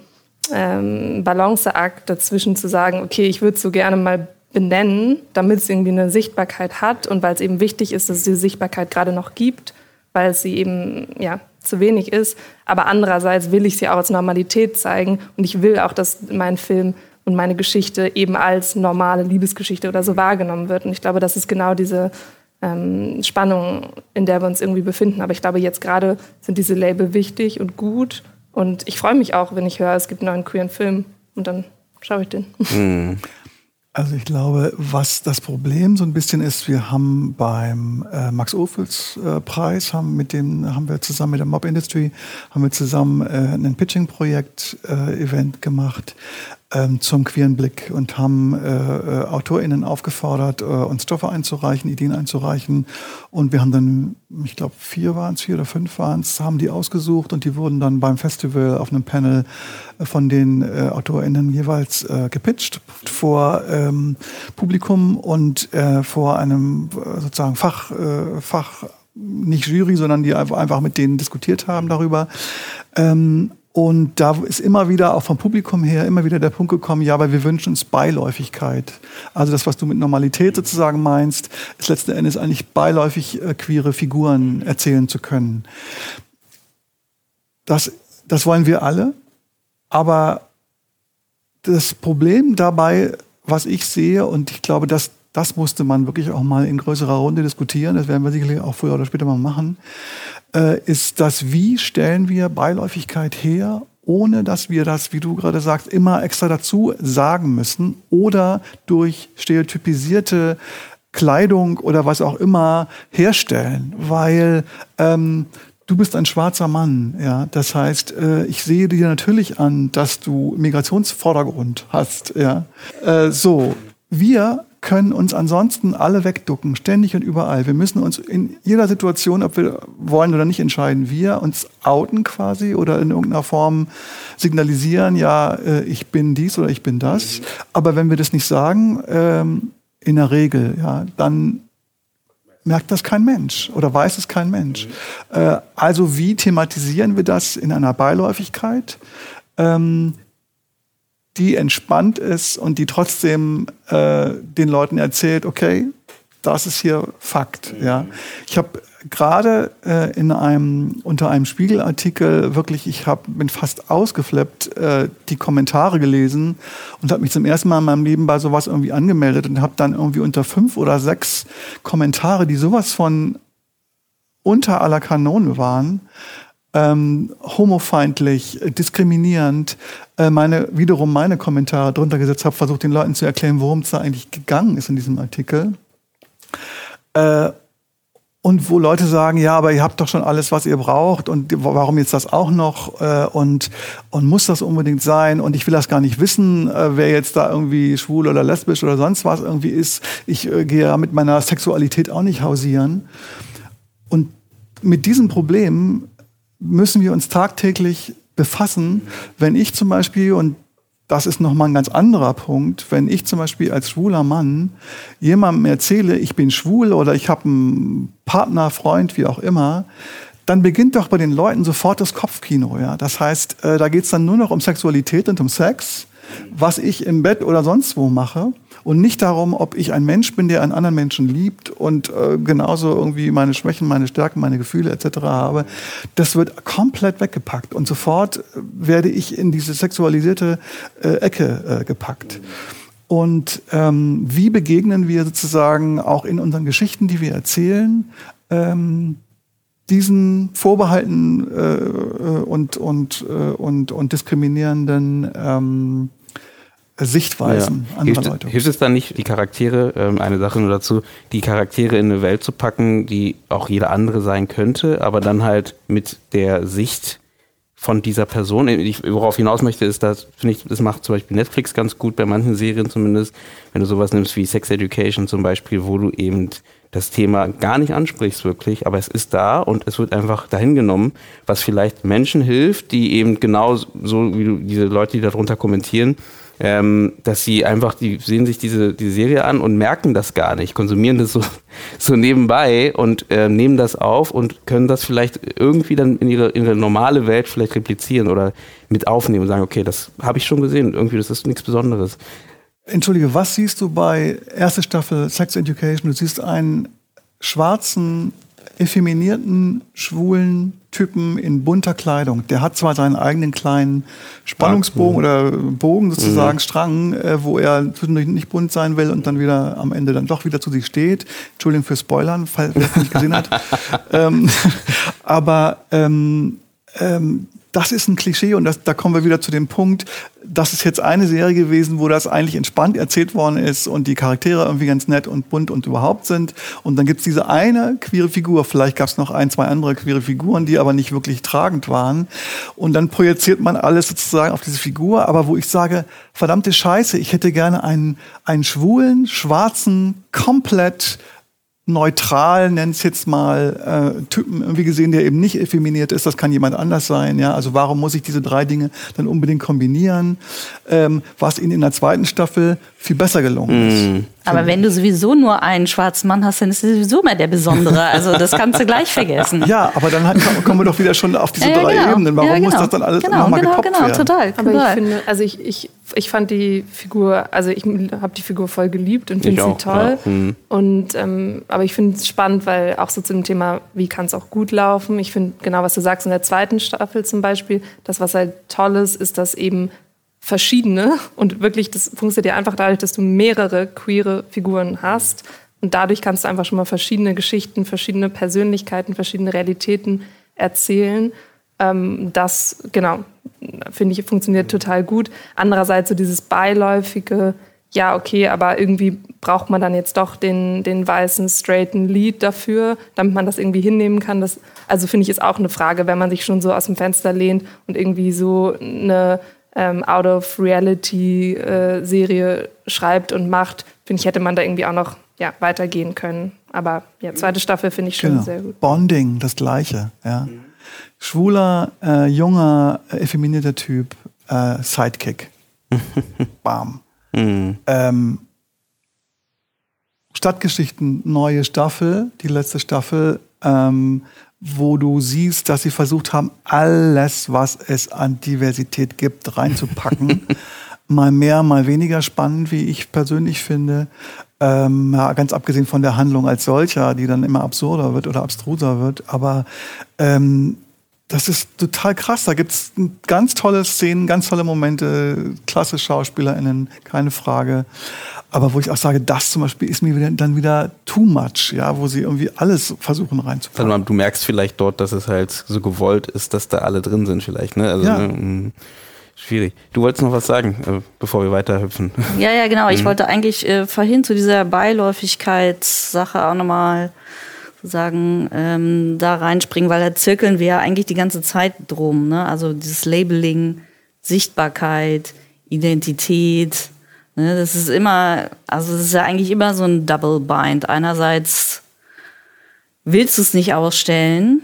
ähm, Balanceakt dazwischen zu sagen, okay, ich würde so gerne mal benennen, damit es irgendwie eine Sichtbarkeit hat und weil es eben wichtig ist, dass es diese Sichtbarkeit gerade noch gibt, weil es sie eben ja zu wenig ist. Aber andererseits will ich sie auch als Normalität zeigen und ich will auch, dass mein Film und meine Geschichte eben als normale Liebesgeschichte oder so wahrgenommen wird. Und ich glaube, das ist genau diese ähm, Spannung, in der wir uns irgendwie befinden. Aber ich glaube, jetzt gerade sind diese Label wichtig und gut und ich freue mich auch, wenn ich höre, es gibt einen neuen queeren Film und dann schaue ich den. Mhm. Also ich glaube, was das Problem so ein bisschen ist, wir haben beim äh, Max Ophüls äh, Preis, haben mit dem haben wir zusammen mit der Mob Industry haben wir zusammen äh, ein Pitching Projekt äh, Event gemacht ähm, zum queeren Blick und haben äh, äh, AutorInnen aufgefordert, äh, uns Stoffe einzureichen, Ideen einzureichen. Und wir haben dann, ich glaube, vier waren es, vier oder fünf waren es, haben die ausgesucht und die wurden dann beim Festival auf einem Panel äh, von den äh, AutorInnen jeweils äh, gepitcht vor ähm, Publikum und äh, vor einem äh, sozusagen Fach, äh, Fach nicht Jury, sondern die einfach mit denen diskutiert haben darüber. Ähm, und da ist immer wieder, auch vom Publikum her, immer wieder der Punkt gekommen, ja, aber wir wünschen uns Beiläufigkeit. Also das, was du mit Normalität sozusagen meinst, ist letzten Endes eigentlich beiläufig äh, queere Figuren erzählen zu können. Das, das wollen wir alle. Aber das Problem dabei, was ich sehe, und ich glaube, dass das musste man wirklich auch mal in größerer Runde diskutieren, das werden wir sicherlich auch früher oder später mal machen, äh, ist das, wie stellen wir Beiläufigkeit her, ohne dass wir das, wie du gerade sagst, immer extra dazu sagen müssen oder durch stereotypisierte Kleidung oder was auch immer herstellen, weil ähm, du bist ein schwarzer Mann, ja. Das heißt, äh, ich sehe dir natürlich an, dass du Migrationsvordergrund hast, ja. Äh, so, wir können uns ansonsten alle wegducken, ständig und überall. Wir müssen uns in jeder Situation, ob wir wollen oder nicht, entscheiden. Wir uns outen quasi oder in irgendeiner Form signalisieren, ja, äh, ich bin dies oder ich bin das. Aber wenn wir das nicht sagen, ähm, in der Regel, ja, dann merkt das kein Mensch oder weiß es kein Mensch. Äh, also wie thematisieren wir das in einer Beiläufigkeit? Die entspannt ist und die trotzdem äh, den Leuten erzählt, okay, das ist hier Fakt. Ja, ich habe gerade äh, in einem unter einem Spiegelartikel wirklich, ich habe bin fast ausgeflippt, äh, die Kommentare gelesen und habe mich zum ersten Mal in meinem Leben bei sowas irgendwie angemeldet und habe dann irgendwie unter fünf oder sechs Kommentare, die sowas von unter aller Kanone waren, ähm, homofeindlich, diskriminierend, äh, meine, wiederum meine Kommentare drunter gesetzt habe, versucht den Leuten zu erklären, worum es da eigentlich gegangen ist in diesem Artikel. Äh, und wo Leute sagen, ja, aber ihr habt doch schon alles, was ihr braucht und warum jetzt das auch noch äh, und, und muss das unbedingt sein und ich will das gar nicht wissen, äh, wer jetzt da irgendwie schwul oder lesbisch oder sonst was irgendwie ist. Ich äh, gehe ja mit meiner Sexualität auch nicht hausieren. Und mit diesem Problem müssen wir uns tagtäglich befassen, wenn ich zum Beispiel, und das ist nochmal ein ganz anderer Punkt, wenn ich zum Beispiel als schwuler Mann jemandem erzähle, ich bin schwul oder ich habe einen Partner, Freund, wie auch immer, dann beginnt doch bei den Leuten sofort das Kopfkino. Ja? Das heißt, äh, da geht es dann nur noch um Sexualität und um Sex, was ich im Bett oder sonst wo mache und nicht darum, ob ich ein Mensch bin, der einen anderen Menschen liebt und äh, genauso irgendwie meine Schwächen, meine Stärken, meine Gefühle etc. habe. Das wird komplett weggepackt und sofort werde ich in diese sexualisierte äh, Ecke äh, gepackt. Und ähm, wie begegnen wir sozusagen auch in unseren Geschichten, die wir erzählen, ähm, diesen Vorbehalten äh, äh und, und, äh, und, und diskriminierenden ähm, Sichtweisen ja. anderer hilft, Leute. Hilft es dann nicht, die Charaktere, ähm, eine Sache nur dazu, die Charaktere in eine Welt zu packen, die auch jeder andere sein könnte, aber dann halt mit der Sicht von dieser Person. Ich, worauf ich hinaus möchte, ist, dass, finde ich, das macht zum Beispiel Netflix ganz gut, bei manchen Serien zumindest, wenn du sowas nimmst wie Sex Education zum Beispiel, wo du eben das Thema gar nicht ansprichst wirklich, aber es ist da und es wird einfach dahin genommen, was vielleicht Menschen hilft, die eben genau so wie du, diese Leute, die darunter kommentieren, ähm, dass sie einfach, die sehen sich diese, diese Serie an und merken das gar nicht, konsumieren das so, so nebenbei und äh, nehmen das auf und können das vielleicht irgendwie dann in ihre, in ihre normale Welt vielleicht replizieren oder mit aufnehmen und sagen, okay, das habe ich schon gesehen, irgendwie, das ist nichts Besonderes. Entschuldige, was siehst du bei erste Staffel Sex Education? Du siehst einen schwarzen, effeminierten, schwulen Typen in bunter Kleidung. Der hat zwar seinen eigenen kleinen Spannungsbogen oder Bogen sozusagen, mhm. Strang, äh, wo er zwischendurch nicht bunt sein will und dann wieder am Ende dann doch wieder zu sich steht. Entschuldigung für Spoilern, falls wer es nicht gesehen hat. ähm, aber ähm, ähm, das ist ein Klischee und das, da kommen wir wieder zu dem Punkt, das ist jetzt eine Serie gewesen, wo das eigentlich entspannt erzählt worden ist und die Charaktere irgendwie ganz nett und bunt und überhaupt sind. Und dann gibt's diese eine queere Figur, vielleicht gab's noch ein, zwei andere queere Figuren, die aber nicht wirklich tragend waren. Und dann projiziert man alles sozusagen auf diese Figur, aber wo ich sage, verdammte Scheiße, ich hätte gerne einen, einen schwulen, schwarzen, komplett neutral, nenn es jetzt mal, äh, Typen irgendwie gesehen, der eben nicht effeminiert ist, das kann jemand anders sein. Ja? Also warum muss ich diese drei Dinge dann unbedingt kombinieren? Ähm, was ihnen in der zweiten Staffel viel besser gelungen ist. Mm. Aber wenn du sowieso nur einen schwarzen Mann hast, dann ist er sowieso mehr der Besondere. Also das kannst du gleich vergessen. Ja, aber dann halt, kommen wir doch wieder schon auf diese ja, ja, drei genau. Ebenen. Warum ja, genau. muss das dann alles genau, nochmal genau, gepoppt genau, werden? Total, aber ich finde, also ich, ich, ich fand die Figur, also ich habe die Figur voll geliebt und finde sie toll. Ja. Mhm. Und, ähm, aber ich finde es spannend, weil auch so zu dem Thema, wie kann es auch gut laufen. Ich finde genau, was du sagst in der zweiten Staffel zum Beispiel, das, was halt toll ist, ist, dass eben verschiedene und wirklich, das funktioniert ja einfach dadurch, dass du mehrere queere Figuren hast und dadurch kannst du einfach schon mal verschiedene Geschichten, verschiedene Persönlichkeiten, verschiedene Realitäten erzählen. Ähm, das, genau, finde ich, funktioniert total gut. Andererseits so dieses beiläufige, ja, okay, aber irgendwie braucht man dann jetzt doch den, den weißen, straighten Lead dafür, damit man das irgendwie hinnehmen kann. Das, also finde ich, ist auch eine Frage, wenn man sich schon so aus dem Fenster lehnt und irgendwie so eine ähm, Out-of-Reality-Serie äh, schreibt und macht, finde ich, hätte man da irgendwie auch noch ja, weitergehen können. Aber ja, zweite Staffel finde ich schon genau. sehr gut. Bonding, das Gleiche. Ja. Schwuler, äh, junger, äh, effeminierter Typ, äh, Sidekick. Bam. Mhm. Ähm, Stadtgeschichten, neue Staffel, die letzte Staffel. Ähm, wo du siehst, dass sie versucht haben, alles, was es an Diversität gibt, reinzupacken. mal mehr, mal weniger spannend, wie ich persönlich finde. Ähm, ja, ganz abgesehen von der Handlung als solcher, die dann immer absurder wird oder abstruser wird. Aber ähm, das ist total krass. Da gibt's ganz tolle Szenen, ganz tolle Momente, klasse SchauspielerInnen, keine Frage aber wo ich auch sage, das zum Beispiel ist mir wieder, dann wieder too much, ja, wo sie irgendwie alles versuchen reinzupacken. Also du merkst vielleicht dort, dass es halt so gewollt ist, dass da alle drin sind vielleicht, ne? Also, ja. ne, mm, schwierig. Du wolltest noch was sagen, äh, bevor wir weiterhüpfen. Ja, ja, genau. Ich mhm. wollte eigentlich äh, vorhin zu dieser Beiläufigkeitssache auch nochmal sagen, ähm, da reinspringen, weil da zirkeln wir ja eigentlich die ganze Zeit drum. Ne? Also dieses Labeling, Sichtbarkeit, Identität, Ne, das ist immer, also es ist ja eigentlich immer so ein Double Bind. Einerseits willst du es nicht ausstellen,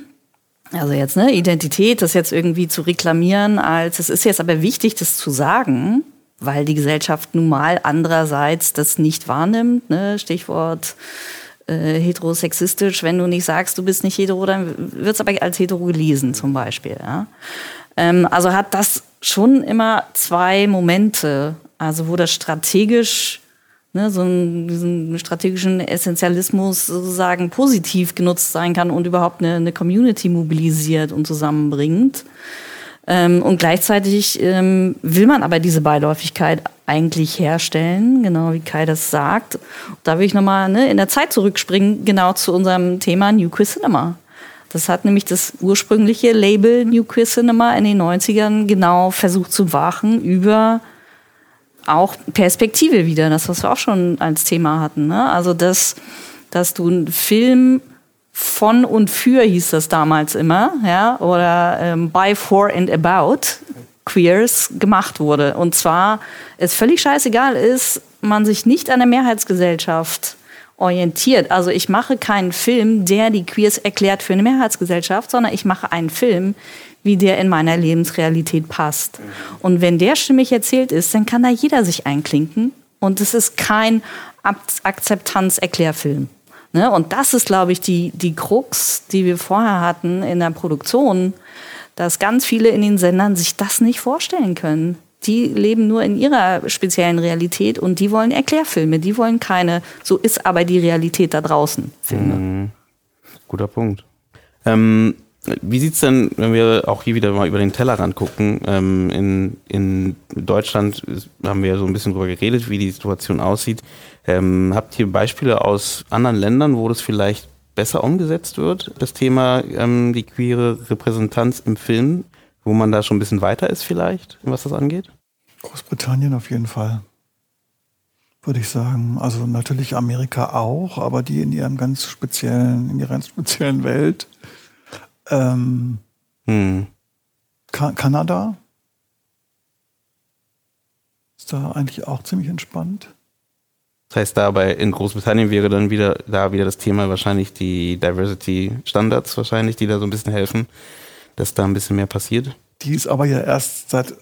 also jetzt ne Identität, das jetzt irgendwie zu reklamieren, als es ist jetzt aber wichtig, das zu sagen, weil die Gesellschaft nun mal andererseits das nicht wahrnimmt. Ne? Stichwort äh, heterosexistisch. Wenn du nicht sagst, du bist nicht hetero, dann wird es aber als hetero gelesen zum Beispiel. Ja? Ähm, also hat das schon immer zwei Momente also wo das strategisch, ne, so ein, diesen strategischen Essentialismus sozusagen positiv genutzt sein kann und überhaupt eine, eine Community mobilisiert und zusammenbringt. Ähm, und gleichzeitig ähm, will man aber diese Beiläufigkeit eigentlich herstellen, genau wie Kai das sagt. Da will ich nochmal ne, in der Zeit zurückspringen, genau zu unserem Thema New Queer Cinema. Das hat nämlich das ursprüngliche Label New Queer Cinema in den 90ern genau versucht zu wachen über auch Perspektive wieder, das, was wir auch schon als Thema hatten. Ne? Also, dass, dass du einen Film von und für hieß das damals immer, ja, oder ähm, by, for and about Queers gemacht wurde. Und zwar es völlig scheißegal ist, man sich nicht an der Mehrheitsgesellschaft orientiert. Also ich mache keinen Film, der die Queers erklärt für eine Mehrheitsgesellschaft, sondern ich mache einen Film, wie der in meiner Lebensrealität passt. Und wenn der stimmig erzählt ist, dann kann da jeder sich einklinken. Und es ist kein Akzeptanz-Erklärfilm. Ne? Und das ist, glaube ich, die, die Krux, die wir vorher hatten in der Produktion, dass ganz viele in den Sendern sich das nicht vorstellen können. Die leben nur in ihrer speziellen Realität und die wollen Erklärfilme, die wollen keine, so ist aber die Realität da draußen, Filme. Mhm. Guter Punkt. Ähm, wie sieht's denn, wenn wir auch hier wieder mal über den Tellerrand gucken? Ähm, in, in Deutschland haben wir ja so ein bisschen drüber geredet, wie die Situation aussieht. Ähm, habt ihr Beispiele aus anderen Ländern, wo das vielleicht besser umgesetzt wird, das Thema ähm, die queere Repräsentanz im Film? wo man da schon ein bisschen weiter ist vielleicht, was das angeht? Großbritannien auf jeden Fall. Würde ich sagen. Also natürlich Amerika auch, aber die in ihrem ganz speziellen, in ihrer ganz speziellen Welt. Ähm, hm. Ka Kanada ist da eigentlich auch ziemlich entspannt. Das heißt, dabei in Großbritannien wäre dann wieder da wieder das Thema wahrscheinlich die Diversity Standards wahrscheinlich, die da so ein bisschen helfen, dass da ein bisschen mehr passiert. Die ist aber ja erst seit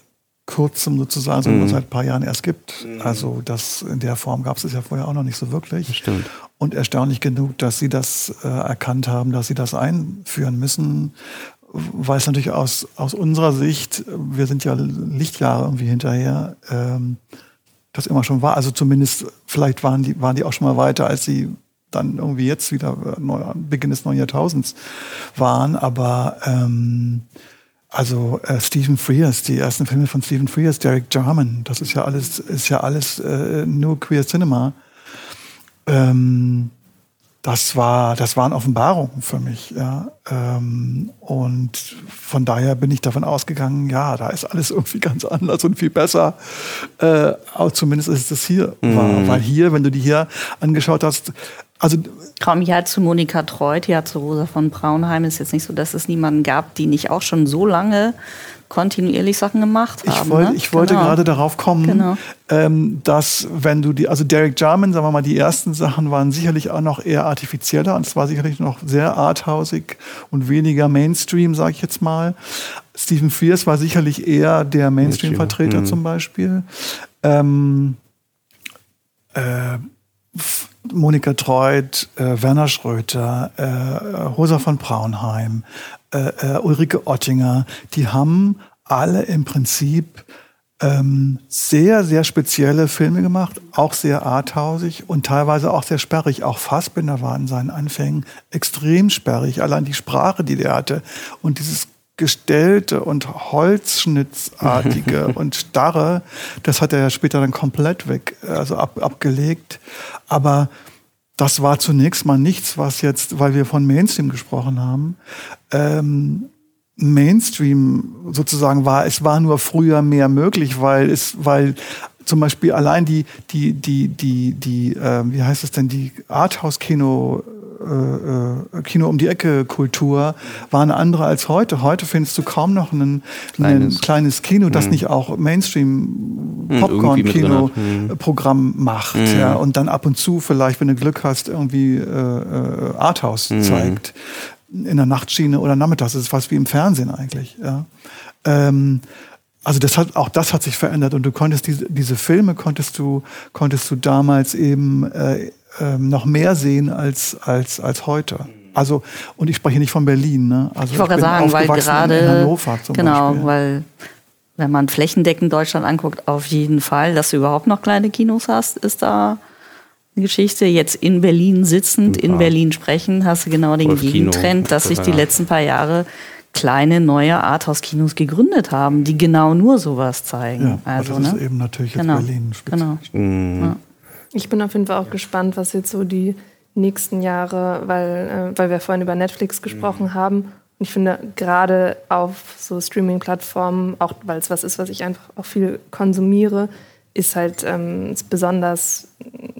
kurzem sozusagen, so mhm. seit ein paar Jahren erst gibt. Mhm. Also das in der Form gab es es ja vorher auch noch nicht so wirklich. Stimmt. Und erstaunlich genug, dass sie das äh, erkannt haben, dass sie das einführen müssen, weil es natürlich aus, aus unserer Sicht, wir sind ja Lichtjahre irgendwie hinterher, ähm, das immer schon war. Also zumindest, vielleicht waren die, waren die auch schon mal weiter, als sie dann irgendwie jetzt wieder äh, neu, Beginn des neuen Jahrtausends waren. Aber ähm, also äh, Stephen Frears, die ersten Filme von Stephen Frears, Derek Jarman, das ist ja alles, ist ja alles äh, nur Queer Cinema. Ähm, das war, das waren Offenbarungen für mich, ja. Ähm, und von daher bin ich davon ausgegangen, ja, da ist alles irgendwie ganz anders und viel besser. Äh, auch zumindest ist es hier mhm. Weil hier, wenn du die hier angeschaut hast, also Kaum ja zu Monika Treut, ja zu Rosa von Braunheim ist jetzt nicht so, dass es niemanden gab, die nicht auch schon so lange kontinuierlich Sachen gemacht haben. Ich, wollt, ne? ich wollte genau. gerade darauf kommen, genau. ähm, dass wenn du die, also Derek Jarman, sagen wir mal, die ersten Sachen waren sicherlich auch noch eher artifizieller und es war sicherlich noch sehr arthausig und weniger Mainstream, sage ich jetzt mal. Stephen Frears war sicherlich eher der Mainstream-Vertreter mhm. zum Beispiel. Ähm, äh, Monika Treut, äh, Werner Schröter, äh, Rosa von Braunheim, äh, äh, Ulrike Ottinger, die haben alle im Prinzip ähm, sehr, sehr spezielle Filme gemacht, auch sehr arthausig und teilweise auch sehr sperrig. Auch Fassbinder war in seinen Anfängen extrem sperrig. Allein die Sprache, die der hatte und dieses gestellte und holzschnittsartige und starre, das hat er ja später dann komplett weg, also ab, abgelegt. Aber das war zunächst mal nichts, was jetzt, weil wir von Mainstream gesprochen haben, ähm, Mainstream sozusagen war. Es war nur früher mehr möglich, weil es, weil zum Beispiel allein die, die, die, die, die, äh, wie heißt es denn, die Arthouse-Kino äh, äh, Kino um die Ecke Kultur war eine andere als heute. Heute findest du kaum noch ein kleines, ein kleines Kino, das mhm. nicht auch Mainstream hm, Popcorn Kino mhm. Programm macht, mhm. ja, und dann ab und zu vielleicht, wenn du Glück hast, irgendwie äh, äh Arthouse mhm. zeigt in der Nachtschiene oder nachmittags. Das ist fast wie im Fernsehen eigentlich. Ja. Ähm, also das hat, auch das hat sich verändert und du konntest diese, diese Filme konntest du, konntest du damals eben äh, ähm, noch mehr sehen als, als, als heute. Also, und ich spreche nicht von Berlin, ne? Also ich wollte sagen, weil gerade, in Hannover zum genau, Beispiel. weil wenn man flächendeckend Deutschland anguckt, auf jeden Fall, dass du überhaupt noch kleine Kinos hast, ist da eine Geschichte. Jetzt in Berlin sitzend, in Berlin sprechen, hast du genau den Gegentrend, dass sich die letzten paar Jahre kleine neue Arthouse-Kinos gegründet haben, die genau nur sowas zeigen. Ja, also, das ne? ist eben natürlich genau. jetzt Berlin. Genau. Mhm. Ja. Ich bin auf jeden Fall auch gespannt, was jetzt so die nächsten Jahre, weil, äh, weil wir vorhin über Netflix gesprochen mhm. haben. Und ich finde, gerade auf so Streaming-Plattformen, auch weil es was ist, was ich einfach auch viel konsumiere, ist halt ähm, besonders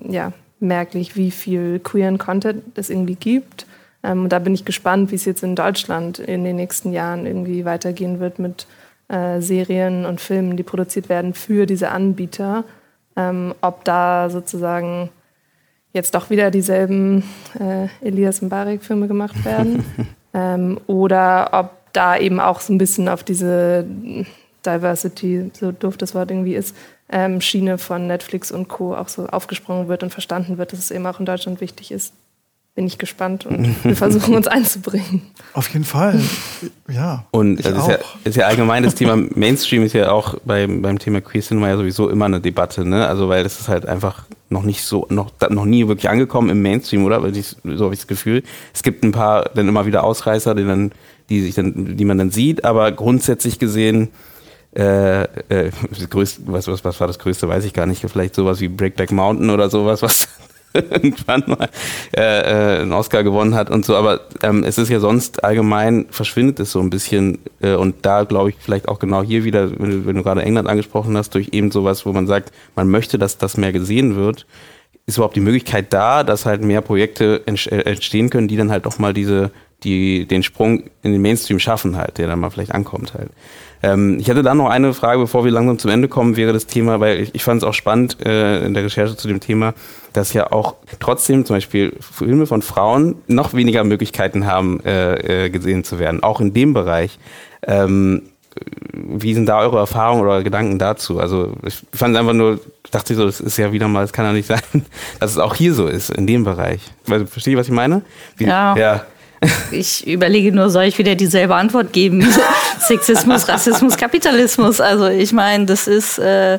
ja, merklich, wie viel queeren Content es irgendwie gibt. Ähm, und da bin ich gespannt, wie es jetzt in Deutschland in den nächsten Jahren irgendwie weitergehen wird mit äh, Serien und Filmen, die produziert werden für diese Anbieter ähm, ob da sozusagen jetzt doch wieder dieselben äh, Elias Mbarek-Filme gemacht werden ähm, oder ob da eben auch so ein bisschen auf diese Diversity, so doof das Wort irgendwie ist, ähm, Schiene von Netflix und Co. auch so aufgesprungen wird und verstanden wird, dass es eben auch in Deutschland wichtig ist bin ich gespannt und wir versuchen uns einzubringen. Auf jeden Fall, ja. Und das ist ja, ist ja, allgemein das Thema Mainstream ist ja auch beim, beim Thema Queer Cinema ja sowieso immer eine Debatte, ne? Also weil das ist halt einfach noch nicht so, noch, noch nie wirklich angekommen im Mainstream, oder? Weil ich, so habe ich das Gefühl. Es gibt ein paar dann immer wieder Ausreißer, die dann, die sich dann, die man dann sieht, aber grundsätzlich gesehen äh, äh, größte, was, was, was war das Größte, weiß ich gar nicht. Vielleicht sowas wie Breakback Mountain oder sowas, was irgendwann mal äh, äh, einen Oscar gewonnen hat und so. Aber ähm, es ist ja sonst allgemein, verschwindet es so ein bisschen. Äh, und da glaube ich vielleicht auch genau hier wieder, wenn du, wenn du gerade England angesprochen hast, durch eben sowas, wo man sagt, man möchte, dass das mehr gesehen wird, ist überhaupt die Möglichkeit da, dass halt mehr Projekte äh, entstehen können, die dann halt doch mal diese, die, den Sprung in den Mainstream schaffen halt, der dann mal vielleicht ankommt halt. Ähm, ich hatte dann noch eine Frage, bevor wir langsam zum Ende kommen, wäre das Thema, weil ich, ich fand es auch spannend äh, in der Recherche zu dem Thema, dass ja auch trotzdem zum Beispiel Filme von Frauen noch weniger Möglichkeiten haben, äh, äh, gesehen zu werden, auch in dem Bereich. Ähm, wie sind da eure Erfahrungen oder Gedanken dazu? Also ich fand einfach nur, dachte so, das ist ja wieder mal, es kann ja nicht sein, dass es auch hier so ist, in dem Bereich. Verstehe ich, was ich meine? Wie, ja. ja. Ich überlege nur, soll ich wieder dieselbe Antwort geben? Sexismus, Rassismus, Kapitalismus. Also ich meine, das ist, äh,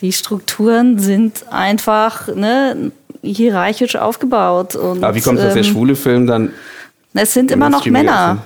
die Strukturen sind einfach ne, hierarchisch aufgebaut. Und, Aber wie kommt es, dass der ähm, schwule Film dann... Es sind immer noch Männer.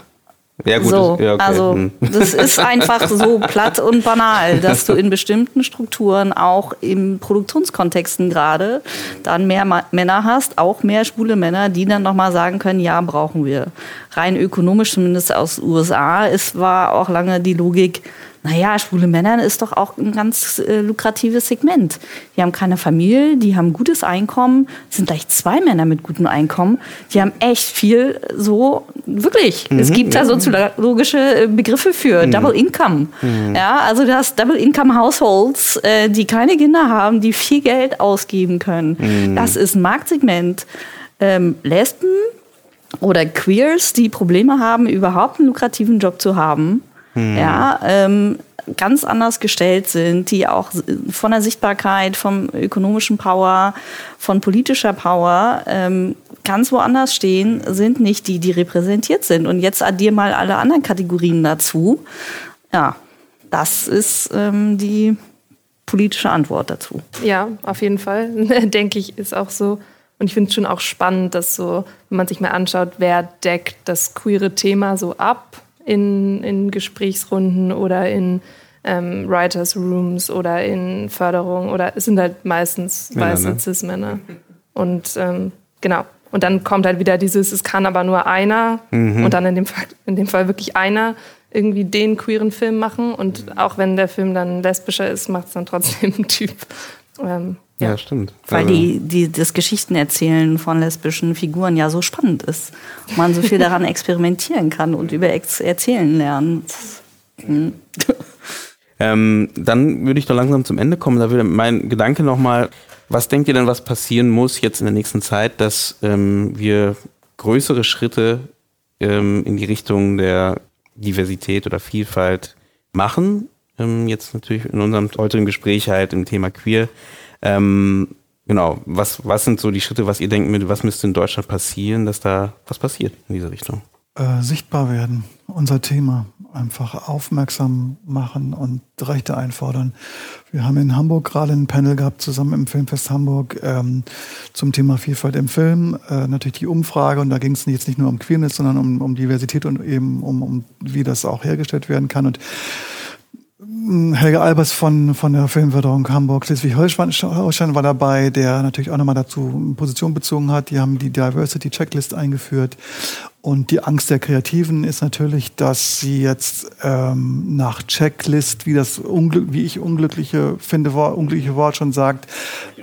Ja, gut. So, ja, okay. Also hm. das ist einfach so platt und banal, dass du in bestimmten Strukturen auch im Produktionskontexten gerade dann mehr Ma Männer hast, auch mehr schwule Männer, die dann nochmal sagen können, ja, brauchen wir. Rein ökonomisch, zumindest aus USA, es war auch lange die Logik, naja, schwule Männer ist doch auch ein ganz äh, lukratives Segment. Die haben keine Familie, die haben gutes Einkommen, sind gleich zwei Männer mit gutem Einkommen, die haben echt viel so, wirklich. Mhm, es gibt ja. da soziologische äh, Begriffe für, mhm. Double Income. Mhm. Ja, also das Double Income Households, äh, die keine Kinder haben, die viel Geld ausgeben können. Mhm. Das ist ein Marktsegment. Ähm, Lesben oder Queers, die Probleme haben, überhaupt einen lukrativen Job zu haben, hm. ja, ähm, ganz anders gestellt sind, die auch von der Sichtbarkeit, vom ökonomischen Power, von politischer Power ähm, ganz woanders stehen, sind nicht die, die repräsentiert sind. Und jetzt addier mal alle anderen Kategorien dazu. Ja, das ist ähm, die politische Antwort dazu. Ja, auf jeden Fall, denke ich, ist auch so. Und ich finde es schon auch spannend, dass so, wenn man sich mal anschaut, wer deckt das queere Thema so ab in, in Gesprächsrunden oder in ähm, Writers Rooms oder in Förderung oder es sind halt meistens Männer, weiße ne? Cis-Männer. Und ähm, genau. Und dann kommt halt wieder dieses, es kann aber nur einer mhm. und dann in dem, Fall, in dem Fall wirklich einer irgendwie den queeren Film machen. Und auch wenn der Film dann lesbischer ist, macht es dann trotzdem ein Typ. Ähm, ja. ja. stimmt. Weil also. die, die, das Geschichtenerzählen von lesbischen Figuren ja so spannend ist. Und man so viel daran experimentieren kann und über Ex Erzählen lernen. Hm. Ähm, dann würde ich doch langsam zum Ende kommen. Da würde mein Gedanke nochmal, was denkt ihr denn, was passieren muss jetzt in der nächsten Zeit, dass ähm, wir größere Schritte ähm, in die Richtung der Diversität oder Vielfalt machen? Ähm, jetzt natürlich in unserem heutigen Gespräch halt im Thema Queer. Ähm, genau, was, was sind so die Schritte, was ihr denkt, was müsste in Deutschland passieren, dass da was passiert in diese Richtung? Äh, sichtbar werden, unser Thema. Einfach aufmerksam machen und Rechte einfordern. Wir haben in Hamburg gerade ein Panel gehabt, zusammen im Filmfest Hamburg, ähm, zum Thema Vielfalt im Film. Äh, natürlich die Umfrage, und da ging es jetzt nicht nur um Queerness, sondern um, um Diversität und eben um, um, wie das auch hergestellt werden kann. Und Helge Albers von, von der Filmförderung Hamburg Schleswig-Holstein war dabei, der natürlich auch nochmal dazu Position bezogen hat. Die haben die Diversity Checklist eingeführt. Und die Angst der Kreativen ist natürlich, dass sie jetzt ähm, nach Checklist, wie das Unglück, wie ich unglückliche finde, Wort, unglückliche Wort schon sagt,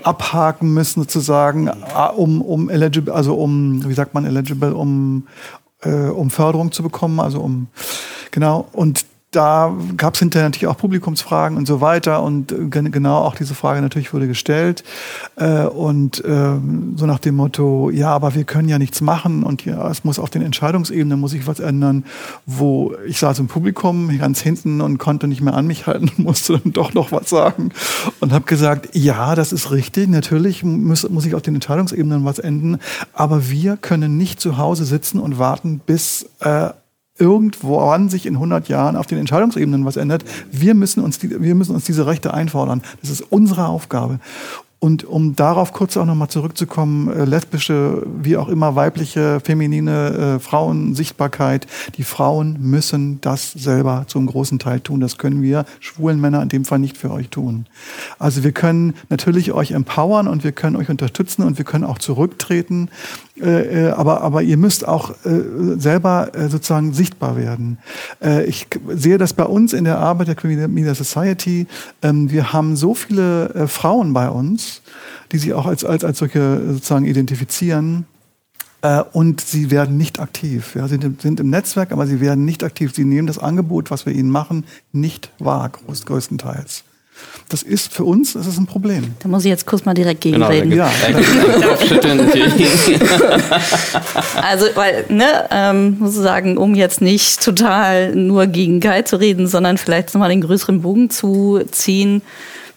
abhaken müssen sozusagen, um, um eligible, also um, wie sagt man eligible, um, äh, um Förderung zu bekommen, also um Genau, und da gab es hinterher natürlich auch Publikumsfragen und so weiter und äh, genau auch diese Frage natürlich wurde gestellt äh, und äh, so nach dem Motto, ja, aber wir können ja nichts machen und ja, es muss auf den Entscheidungsebenen muss sich was ändern, wo ich saß im Publikum ganz hinten und konnte nicht mehr an mich halten und musste dann doch noch was sagen und habe gesagt, ja, das ist richtig, natürlich muss, muss sich auf den Entscheidungsebenen was ändern, aber wir können nicht zu Hause sitzen und warten, bis äh, irgendwo an sich in 100 Jahren auf den Entscheidungsebenen was ändert. Wir müssen uns, die, wir müssen uns diese Rechte einfordern. Das ist unsere Aufgabe. Und um darauf kurz auch nochmal zurückzukommen, äh, lesbische, wie auch immer, weibliche, feminine äh, Frauensichtbarkeit, die Frauen müssen das selber zum großen Teil tun. Das können wir schwulen Männer in dem Fall nicht für euch tun. Also wir können natürlich euch empowern und wir können euch unterstützen und wir können auch zurücktreten. Äh, äh aber, aber ihr müsst auch äh, selber äh, sozusagen sichtbar werden. Äh, ich sehe das bei uns in der Arbeit der Media Society. Ähm, wir haben so viele äh, Frauen bei uns, die sich auch als, als, als solche sozusagen identifizieren. Äh, und sie werden nicht aktiv. Ja, sie sind, sind im Netzwerk, aber sie werden nicht aktiv. Sie nehmen das Angebot, was wir ihnen machen, nicht wahr, groß, größtenteils. Das ist für uns das ist ein Problem. Da muss ich jetzt kurz mal direkt gegenreden. Genau, ja. also, weil, ne, ähm, muss ich sagen, um jetzt nicht total nur gegen Guy zu reden, sondern vielleicht nochmal den größeren Bogen zu ziehen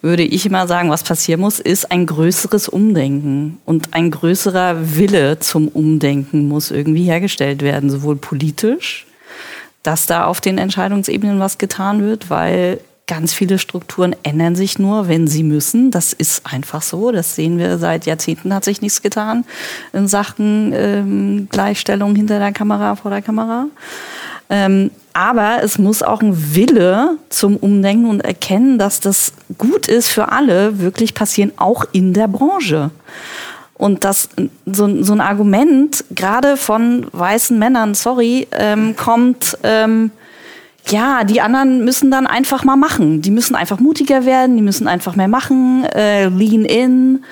würde ich immer sagen, was passieren muss, ist ein größeres Umdenken und ein größerer Wille zum Umdenken muss irgendwie hergestellt werden, sowohl politisch, dass da auf den Entscheidungsebenen was getan wird, weil ganz viele Strukturen ändern sich nur, wenn sie müssen. Das ist einfach so. Das sehen wir seit Jahrzehnten hat sich nichts getan in Sachen ähm, Gleichstellung hinter der Kamera, vor der Kamera. Ähm, aber es muss auch ein Wille zum Umdenken und Erkennen, dass das gut ist für alle, wirklich passieren, auch in der Branche. Und dass so, so ein Argument gerade von weißen Männern, sorry, ähm, kommt, ähm, ja, die anderen müssen dann einfach mal machen. Die müssen einfach mutiger werden, die müssen einfach mehr machen, äh, lean in.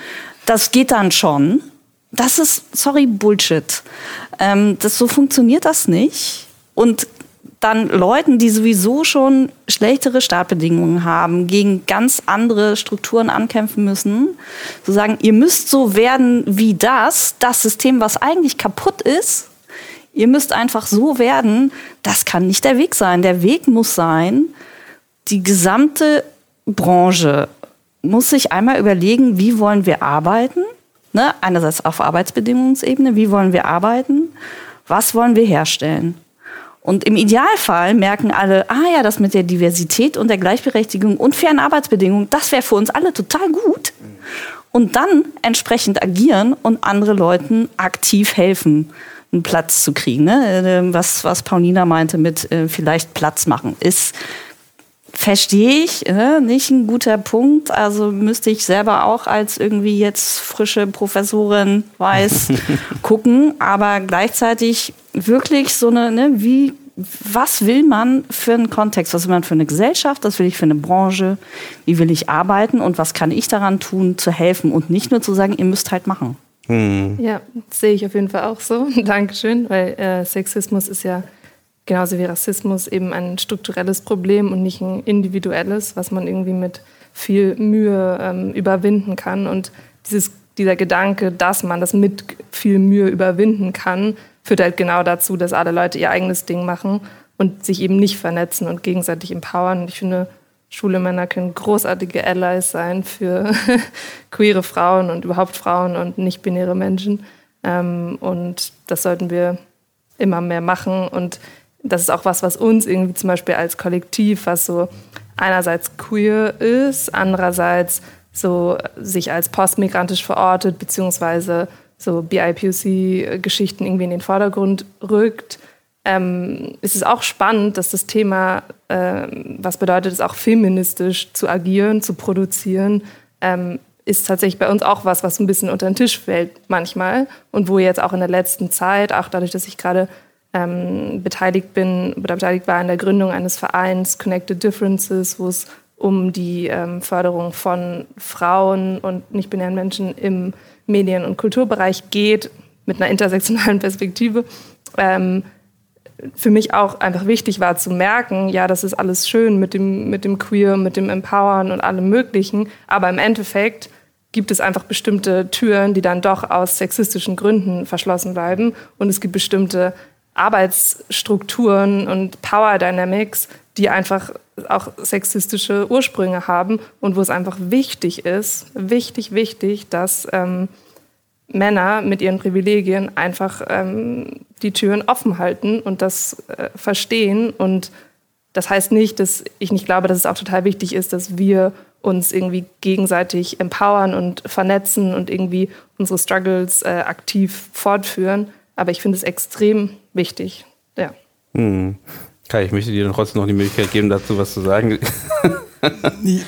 Das geht dann schon. Das ist, sorry, Bullshit. Ähm, das, so funktioniert das nicht. Und dann Leuten, die sowieso schon schlechtere Startbedingungen haben, gegen ganz andere Strukturen ankämpfen müssen, zu sagen, ihr müsst so werden wie das, das System, was eigentlich kaputt ist. Ihr müsst einfach so werden, das kann nicht der Weg sein. Der Weg muss sein, die gesamte Branche muss sich einmal überlegen, wie wollen wir arbeiten? Ne? Einerseits auf Arbeitsbedingungsebene, wie wollen wir arbeiten? Was wollen wir herstellen? Und im Idealfall merken alle, ah ja, das mit der Diversität und der Gleichberechtigung und fairen Arbeitsbedingungen, das wäre für uns alle total gut. Und dann entsprechend agieren und andere Leuten aktiv helfen, einen Platz zu kriegen. Ne? Ähm, was, was Paulina meinte mit äh, vielleicht Platz machen, ist, verstehe ich, äh, nicht ein guter Punkt. Also müsste ich selber auch als irgendwie jetzt frische Professorin weiß gucken, aber gleichzeitig wirklich so eine, ne, wie, was will man für einen Kontext, was will man für eine Gesellschaft, was will ich für eine Branche, wie will ich arbeiten und was kann ich daran tun, zu helfen und nicht nur zu sagen, ihr müsst halt machen. Hm. Ja, sehe ich auf jeden Fall auch so. Dankeschön, weil äh, Sexismus ist ja genauso wie Rassismus eben ein strukturelles Problem und nicht ein individuelles, was man irgendwie mit viel Mühe ähm, überwinden kann. Und dieses, dieser Gedanke, dass man das mit viel Mühe überwinden kann, führt halt genau dazu, dass alle Leute ihr eigenes Ding machen und sich eben nicht vernetzen und gegenseitig empowern. Und ich finde, schwule Männer können großartige Allies sein für queere Frauen und überhaupt Frauen und nicht-binäre Menschen. Ähm, und das sollten wir immer mehr machen. Und das ist auch was, was uns irgendwie zum Beispiel als Kollektiv, was so einerseits queer ist, andererseits so sich als postmigrantisch verortet, beziehungsweise so BIPOC-Geschichten irgendwie in den Vordergrund rückt, ähm, ist es auch spannend, dass das Thema, äh, was bedeutet es auch feministisch zu agieren, zu produzieren, ähm, ist tatsächlich bei uns auch was, was ein bisschen unter den Tisch fällt manchmal und wo jetzt auch in der letzten Zeit, auch dadurch, dass ich gerade ähm, beteiligt bin oder beteiligt war an der Gründung eines Vereins Connected Differences, wo es um die ähm, Förderung von Frauen und nicht-binären Menschen im Medien- und Kulturbereich geht, mit einer intersektionalen Perspektive, ähm, für mich auch einfach wichtig war zu merken, ja, das ist alles schön mit dem, mit dem Queer, mit dem Empowern und allem Möglichen, aber im Endeffekt gibt es einfach bestimmte Türen, die dann doch aus sexistischen Gründen verschlossen bleiben und es gibt bestimmte Arbeitsstrukturen und Power Dynamics, die einfach auch sexistische Ursprünge haben und wo es einfach wichtig ist, wichtig, wichtig, dass ähm, Männer mit ihren Privilegien einfach ähm, die Türen offen halten und das äh, verstehen und Das heißt nicht, dass ich nicht glaube, dass es auch total wichtig ist, dass wir uns irgendwie gegenseitig empowern und vernetzen und irgendwie unsere Struggles äh, aktiv fortführen. Aber ich finde es extrem wichtig. Ja. Hm. Kai, ich möchte dir trotzdem noch die Möglichkeit geben, dazu was zu sagen.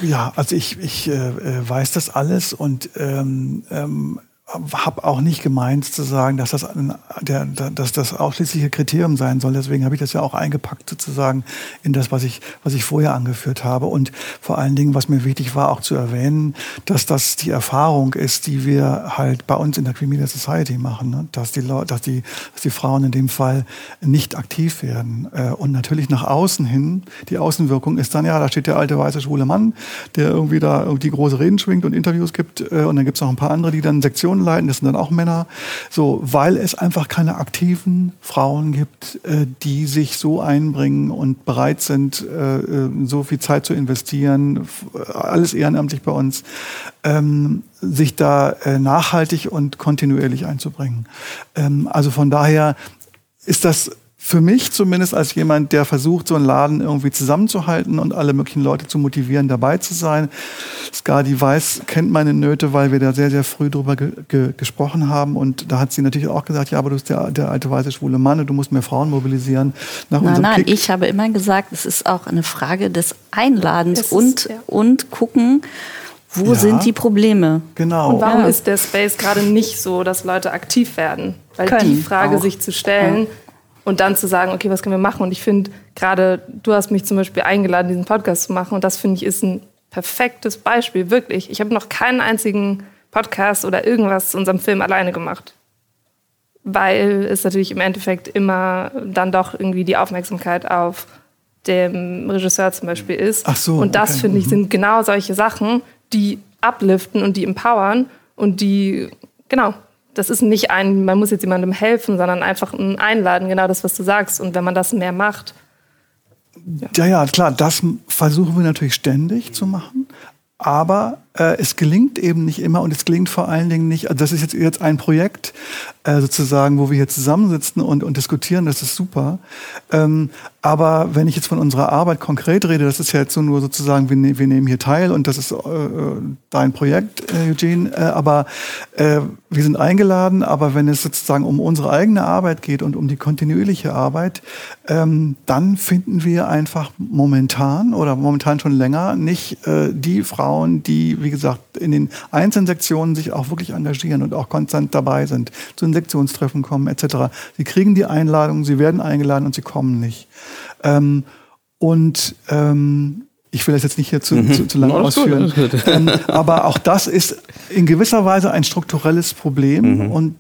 ja, also ich, ich äh, äh, weiß das alles und ähm, ähm, habe auch nicht gemeint zu sagen, dass das, ein, der, dass das ausschließliche Kriterium sein soll. Deswegen habe ich das ja auch eingepackt sozusagen in das, was ich, was ich vorher angeführt habe. Und vor allen Dingen, was mir wichtig war, auch zu erwähnen, dass das die Erfahrung ist, die wir halt bei uns in der Media Society machen, ne? dass, die dass, die, dass die Frauen in dem Fall nicht aktiv werden. Äh, und natürlich nach außen hin, die Außenwirkung ist dann, ja, da steht der alte weiße schwule Mann, der irgendwie da irgendwie große Reden schwingt und Interviews gibt. Äh, und dann gibt es noch ein paar andere, die dann Sektionen leiten, das sind dann auch Männer, so, weil es einfach keine aktiven Frauen gibt, äh, die sich so einbringen und bereit sind, äh, äh so viel Zeit zu investieren, alles ehrenamtlich bei uns, ähm, sich da äh, nachhaltig und kontinuierlich einzubringen. Ähm, also von daher ist das für mich zumindest als jemand, der versucht, so einen Laden irgendwie zusammenzuhalten und alle möglichen Leute zu motivieren, dabei zu sein. Skadi Weiß kennt meine Nöte, weil wir da sehr, sehr früh drüber ge ge gesprochen haben. Und da hat sie natürlich auch gesagt, ja, aber du bist der, der alte weiße schwule Mann und du musst mehr Frauen mobilisieren. Nach nein, nein, Kick. ich habe immer gesagt, es ist auch eine Frage des Einladens ist, und, ja. und gucken, wo ja, sind die Probleme? Genau. Und warum ja. ist der Space gerade nicht so, dass Leute aktiv werden? Weil Können die Frage auch. sich zu stellen, und dann zu sagen, okay, was können wir machen? Und ich finde gerade, du hast mich zum Beispiel eingeladen, diesen Podcast zu machen und das finde ich ist ein perfektes Beispiel, wirklich. Ich habe noch keinen einzigen Podcast oder irgendwas zu unserem Film alleine gemacht. Weil es natürlich im Endeffekt immer dann doch irgendwie die Aufmerksamkeit auf dem Regisseur zum Beispiel ist. Ach so, und das, okay. finde ich, mhm. sind genau solche Sachen, die upliften und die empowern und die, genau, das ist nicht ein, man muss jetzt jemandem helfen, sondern einfach ein Einladen, genau das, was du sagst. Und wenn man das mehr macht. Ja, ja, ja klar, das versuchen wir natürlich ständig zu machen. Aber äh, es gelingt eben nicht immer und es gelingt vor allen Dingen nicht, also das ist jetzt, jetzt ein Projekt äh, sozusagen, wo wir hier zusammensitzen und, und diskutieren, das ist super. Ähm, aber wenn ich jetzt von unserer Arbeit konkret rede, das ist ja jetzt so nur sozusagen, wir, ne wir nehmen hier teil und das ist äh, dein Projekt, äh, Eugene, äh, aber äh, wir sind eingeladen, aber wenn es sozusagen um unsere eigene Arbeit geht und um die kontinuierliche Arbeit, ähm, dann finden wir einfach momentan oder momentan schon länger nicht äh, die Frauen, die wie gesagt, in den einzelnen Sektionen sich auch wirklich engagieren und auch konstant dabei sind, zu Sektionstreffen kommen etc. Sie kriegen die Einladung, sie werden eingeladen und sie kommen nicht. Ähm, und ähm, ich will das jetzt nicht hier zu, mhm. zu, zu lange ausführen. Gut, ähm, aber auch das ist in gewisser Weise ein strukturelles Problem mhm. und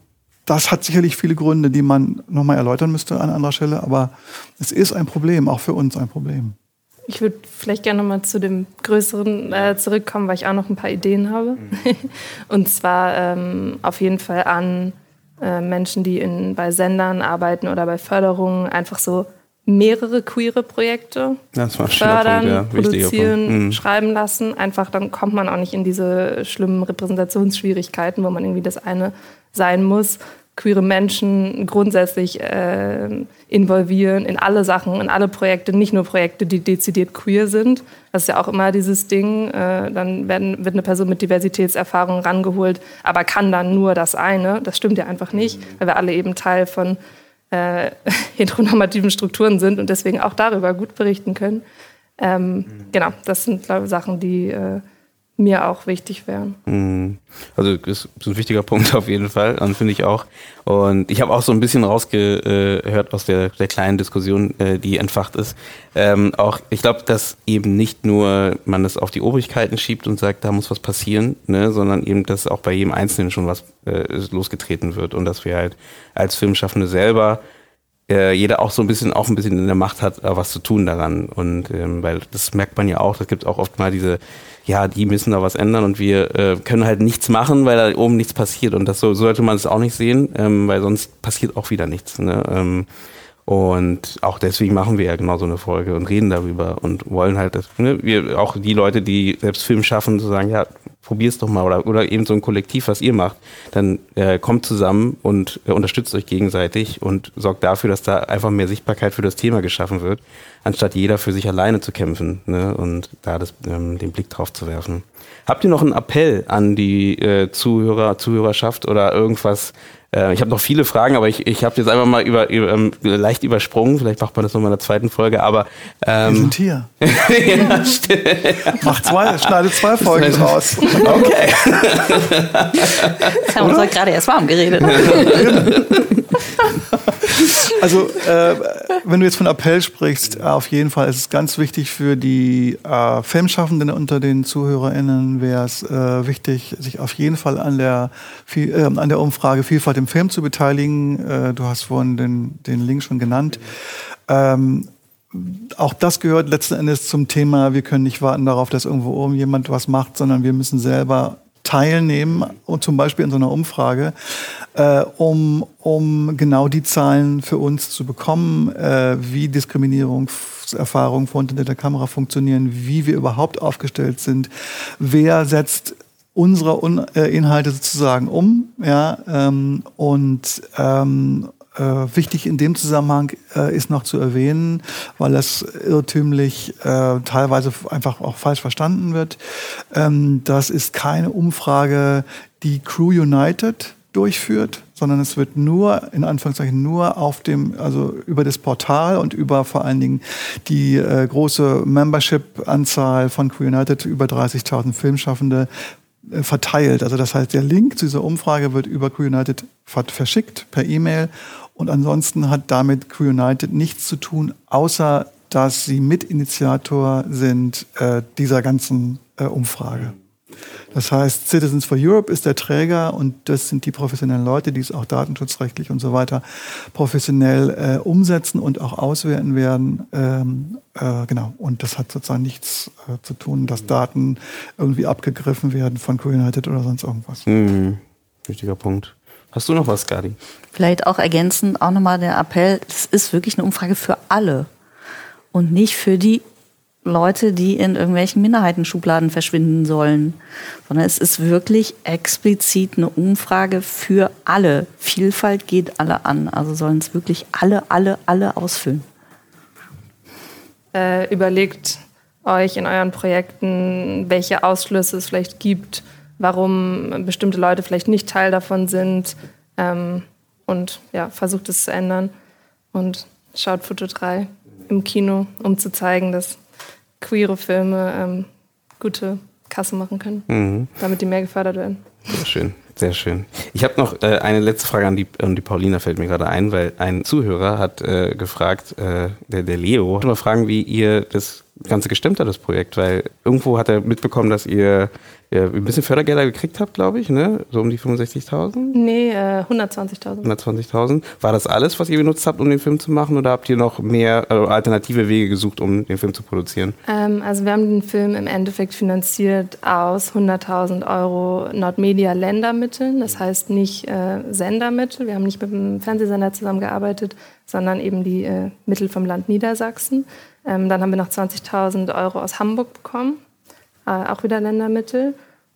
das hat sicherlich viele Gründe, die man nochmal erläutern müsste an anderer Stelle, aber es ist ein Problem, auch für uns ein Problem. Ich würde vielleicht gerne nochmal zu dem Größeren äh, zurückkommen, weil ich auch noch ein paar Ideen habe. Mhm. Und zwar ähm, auf jeden Fall an äh, Menschen, die in, bei Sendern arbeiten oder bei Förderungen, einfach so mehrere queere Projekte fördern, ja. produzieren, mhm. schreiben lassen. Einfach dann kommt man auch nicht in diese schlimmen Repräsentationsschwierigkeiten, wo man irgendwie das eine sein muss, queere Menschen grundsätzlich äh, involvieren in alle Sachen, in alle Projekte, nicht nur Projekte, die dezidiert queer sind. Das ist ja auch immer dieses Ding. Äh, dann werden, wird eine Person mit Diversitätserfahrung rangeholt, aber kann dann nur das eine. Das stimmt ja einfach nicht, weil wir alle eben Teil von äh, heteronormativen Strukturen sind und deswegen auch darüber gut berichten können. Ähm, genau, das sind glaube ich, Sachen, die äh, mir auch wichtig wären. Mhm. Also das ist ein wichtiger Punkt auf jeden Fall, finde ich auch. Und ich habe auch so ein bisschen rausgehört aus der, der kleinen Diskussion, äh, die entfacht ist. Ähm, auch, ich glaube, dass eben nicht nur man das auf die Obrigkeiten schiebt und sagt, da muss was passieren, ne, sondern eben, dass auch bei jedem Einzelnen schon was äh, losgetreten wird und dass wir halt als Filmschaffende selber äh, jeder auch so ein bisschen auch ein bisschen in der Macht hat, äh, was zu tun daran. Und ähm, weil das merkt man ja auch, das gibt auch oft mal diese ja, die müssen da was ändern und wir äh, können halt nichts machen, weil da oben nichts passiert. Und das so, so sollte man es auch nicht sehen, ähm, weil sonst passiert auch wieder nichts. Ne? Ähm, und auch deswegen machen wir ja genau so eine Folge und reden darüber und wollen halt, dass ne, wir auch die Leute, die selbst Film schaffen, zu sagen, ja, probier's doch mal oder, oder eben so ein Kollektiv, was ihr macht, dann äh, kommt zusammen und äh, unterstützt euch gegenseitig und sorgt dafür, dass da einfach mehr Sichtbarkeit für das Thema geschaffen wird, anstatt jeder für sich alleine zu kämpfen ne? und da das, ähm, den Blick drauf zu werfen. Habt ihr noch einen Appell an die äh, Zuhörer, Zuhörerschaft oder irgendwas, äh, ich habe noch viele Fragen, aber ich, ich habe jetzt einfach mal über, über ähm, leicht übersprungen. Vielleicht macht man das nochmal in der zweiten Folge. Aber ähm, wir sind hier. ja, Mach zwei, schneide zwei Folgen raus. Okay. Jetzt haben wir uns gerade erst warm geredet. also, äh, wenn du jetzt von Appell sprichst, auf jeden Fall ist es ganz wichtig für die äh, Filmschaffenden unter den ZuhörerInnen, wäre es äh, wichtig, sich auf jeden Fall an der, äh, an der Umfrage Vielfalt im Film zu beteiligen. Äh, du hast vorhin den, den Link schon genannt. Ähm, auch das gehört letzten Endes zum Thema, wir können nicht warten darauf, dass irgendwo oben jemand was macht, sondern wir müssen selber teilnehmen, und zum Beispiel in so einer Umfrage, äh, um, um genau die Zahlen für uns zu bekommen, äh, wie Diskriminierungserfahrungen vor hinter der Kamera funktionieren, wie wir überhaupt aufgestellt sind, wer setzt unsere Un äh, Inhalte sozusagen um, ja, ähm, und ähm, äh, wichtig in dem Zusammenhang äh, ist noch zu erwähnen, weil das irrtümlich äh, teilweise einfach auch falsch verstanden wird. Ähm, das ist keine Umfrage, die Crew United durchführt, sondern es wird nur, in Anführungszeichen, nur auf dem, also über das Portal und über vor allen Dingen die äh, große Membership-Anzahl von Crew United, über 30.000 Filmschaffende, äh, verteilt. Also das heißt, der Link zu dieser Umfrage wird über Crew United verschickt per E-Mail und ansonsten hat damit Crew United nichts zu tun, außer dass sie Mitinitiator sind äh, dieser ganzen äh, Umfrage. Das heißt, Citizens for Europe ist der Träger und das sind die professionellen Leute, die es auch datenschutzrechtlich und so weiter professionell äh, umsetzen und auch auswerten werden. Ähm, äh, genau. Und das hat sozusagen nichts äh, zu tun, dass Daten irgendwie abgegriffen werden von United oder sonst irgendwas. Mhm. Wichtiger Punkt. Hast du noch was, Gadi? Vielleicht auch ergänzend auch nochmal der Appell, es ist wirklich eine Umfrage für alle und nicht für die Leute, die in irgendwelchen Minderheitenschubladen verschwinden sollen, sondern es ist wirklich explizit eine Umfrage für alle. Vielfalt geht alle an, also sollen es wirklich alle, alle, alle ausfüllen. Äh, überlegt euch in euren Projekten, welche Ausschlüsse es vielleicht gibt warum bestimmte Leute vielleicht nicht Teil davon sind ähm, und ja, versucht es zu ändern. Und schaut Foto 3 im Kino, um zu zeigen, dass queere Filme ähm, gute Kasse machen können, mhm. damit die mehr gefördert werden. Sehr schön, sehr schön. Ich habe noch äh, eine letzte Frage an die, an die Paulina, fällt mir gerade ein, weil ein Zuhörer hat äh, gefragt, äh, der, der Leo, mal fragen, wie ihr das Ganze gestemmt hat, das Projekt, weil irgendwo hat er mitbekommen, dass ihr ja, ein bisschen Fördergelder gekriegt habt, glaube ich, ne? So um die 65.000? Nee, äh, 120.000. 120.000. War das alles, was ihr benutzt habt, um den Film zu machen oder habt ihr noch mehr äh, alternative Wege gesucht, um den Film zu produzieren? Ähm, also wir haben den Film im Endeffekt finanziert aus 100.000 Euro Nordmedia-Ländermitteln, das heißt nicht äh, Sendermittel. Wir haben nicht mit dem Fernsehsender zusammengearbeitet, sondern eben die äh, Mittel vom Land Niedersachsen. Ähm, dann haben wir noch 20.000 Euro aus Hamburg bekommen äh, auch wieder Ländermittel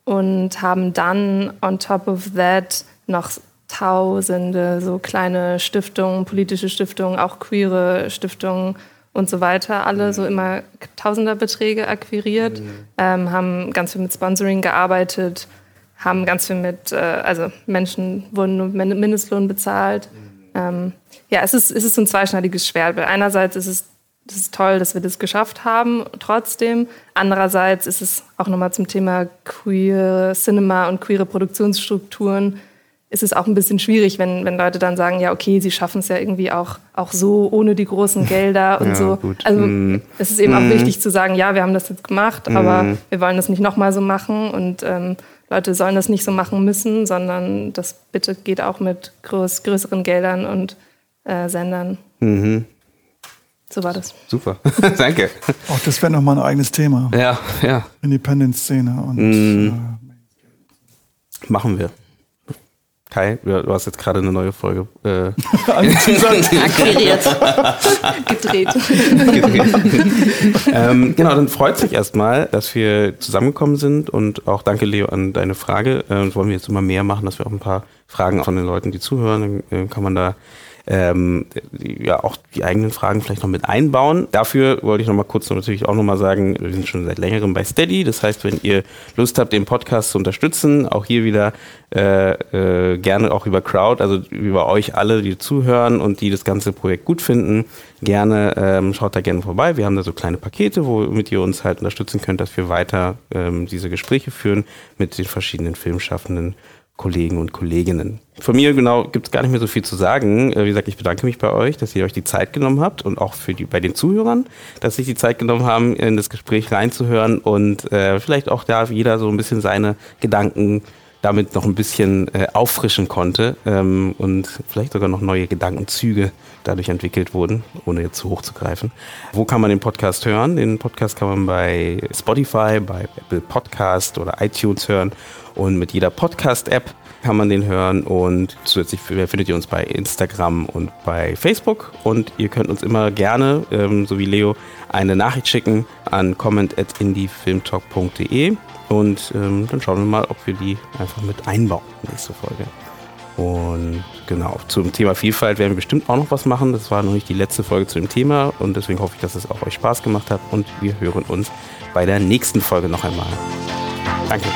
und haben dann on top of that noch tausende so kleine Stiftungen, politische Stiftungen, auch queere Stiftungen und so weiter, alle so immer Tausenderbeträge akquiriert, mhm. ähm, haben ganz viel mit Sponsoring gearbeitet, haben ganz viel mit, äh, also Menschen wurden nur Mindestlohn bezahlt. Mhm. Ähm, ja, es ist, es ist so ein zweischneidiges Schwert, weil einerseits ist es das ist toll, dass wir das geschafft haben, trotzdem. Andererseits ist es auch nochmal zum Thema queer Cinema und queere Produktionsstrukturen ist es auch ein bisschen schwierig, wenn, wenn Leute dann sagen, ja, okay, sie schaffen es ja irgendwie auch, auch so, ohne die großen Gelder und ja, so. Gut. Also mm. es ist eben mm. auch wichtig zu sagen, ja, wir haben das jetzt gemacht, mm. aber wir wollen das nicht nochmal so machen und ähm, Leute sollen das nicht so machen müssen, sondern das bitte geht auch mit groß, größeren Geldern und äh, Sendern. Mhm. So war das. Super, danke. Auch das wäre nochmal ein eigenes Thema. Ja, ja. Independent-Szene und. Mm. Äh, Machen wir. Kai, du hast jetzt gerade eine neue Folge äh, akquiriert. Gedreht. ähm, genau, dann freut sich erstmal, dass wir zusammengekommen sind und auch danke, Leo, an deine Frage. Äh, wollen wir jetzt immer mehr machen, dass wir auch ein paar Fragen von den Leuten, die zuhören, dann äh, kann man da ähm, ja auch die eigenen Fragen vielleicht noch mit einbauen. Dafür wollte ich noch mal kurz natürlich auch noch mal sagen, wir sind schon seit längerem bei Steady. Das heißt, wenn ihr Lust habt, den Podcast zu unterstützen, auch hier wieder äh, äh, gerne auch über Crowd, also über euch alle, die zuhören und die das ganze Projekt gut finden, gerne ähm, schaut da gerne vorbei. Wir haben da so kleine Pakete, womit ihr uns halt unterstützen könnt, dass wir weiter ähm, diese Gespräche führen mit den verschiedenen Filmschaffenden Kollegen und Kolleginnen. Von mir genau gibt es gar nicht mehr so viel zu sagen. Äh, wie gesagt, ich bedanke mich bei euch, dass ihr euch die Zeit genommen habt und auch für die, bei den Zuhörern, dass sich die Zeit genommen haben, in das Gespräch reinzuhören und äh, vielleicht auch da jeder so ein bisschen seine Gedanken damit noch ein bisschen äh, auffrischen konnte ähm, und vielleicht sogar noch neue Gedankenzüge dadurch entwickelt wurden, ohne jetzt zu hoch zu greifen. Wo kann man den Podcast hören? Den Podcast kann man bei Spotify, bei Apple Podcast oder iTunes hören und mit jeder Podcast-App kann man den hören und zusätzlich findet ihr uns bei Instagram und bei Facebook und ihr könnt uns immer gerne, ähm, so wie Leo, eine Nachricht schicken an comment.indiefilmtalk.de und ähm, dann schauen wir mal, ob wir die einfach mit einbauen nächste Folge. Und genau, zum Thema Vielfalt werden wir bestimmt auch noch was machen. Das war noch nicht die letzte Folge zu dem Thema und deswegen hoffe ich, dass es auch euch Spaß gemacht hat und wir hören uns bei der nächsten Folge noch einmal. Danke.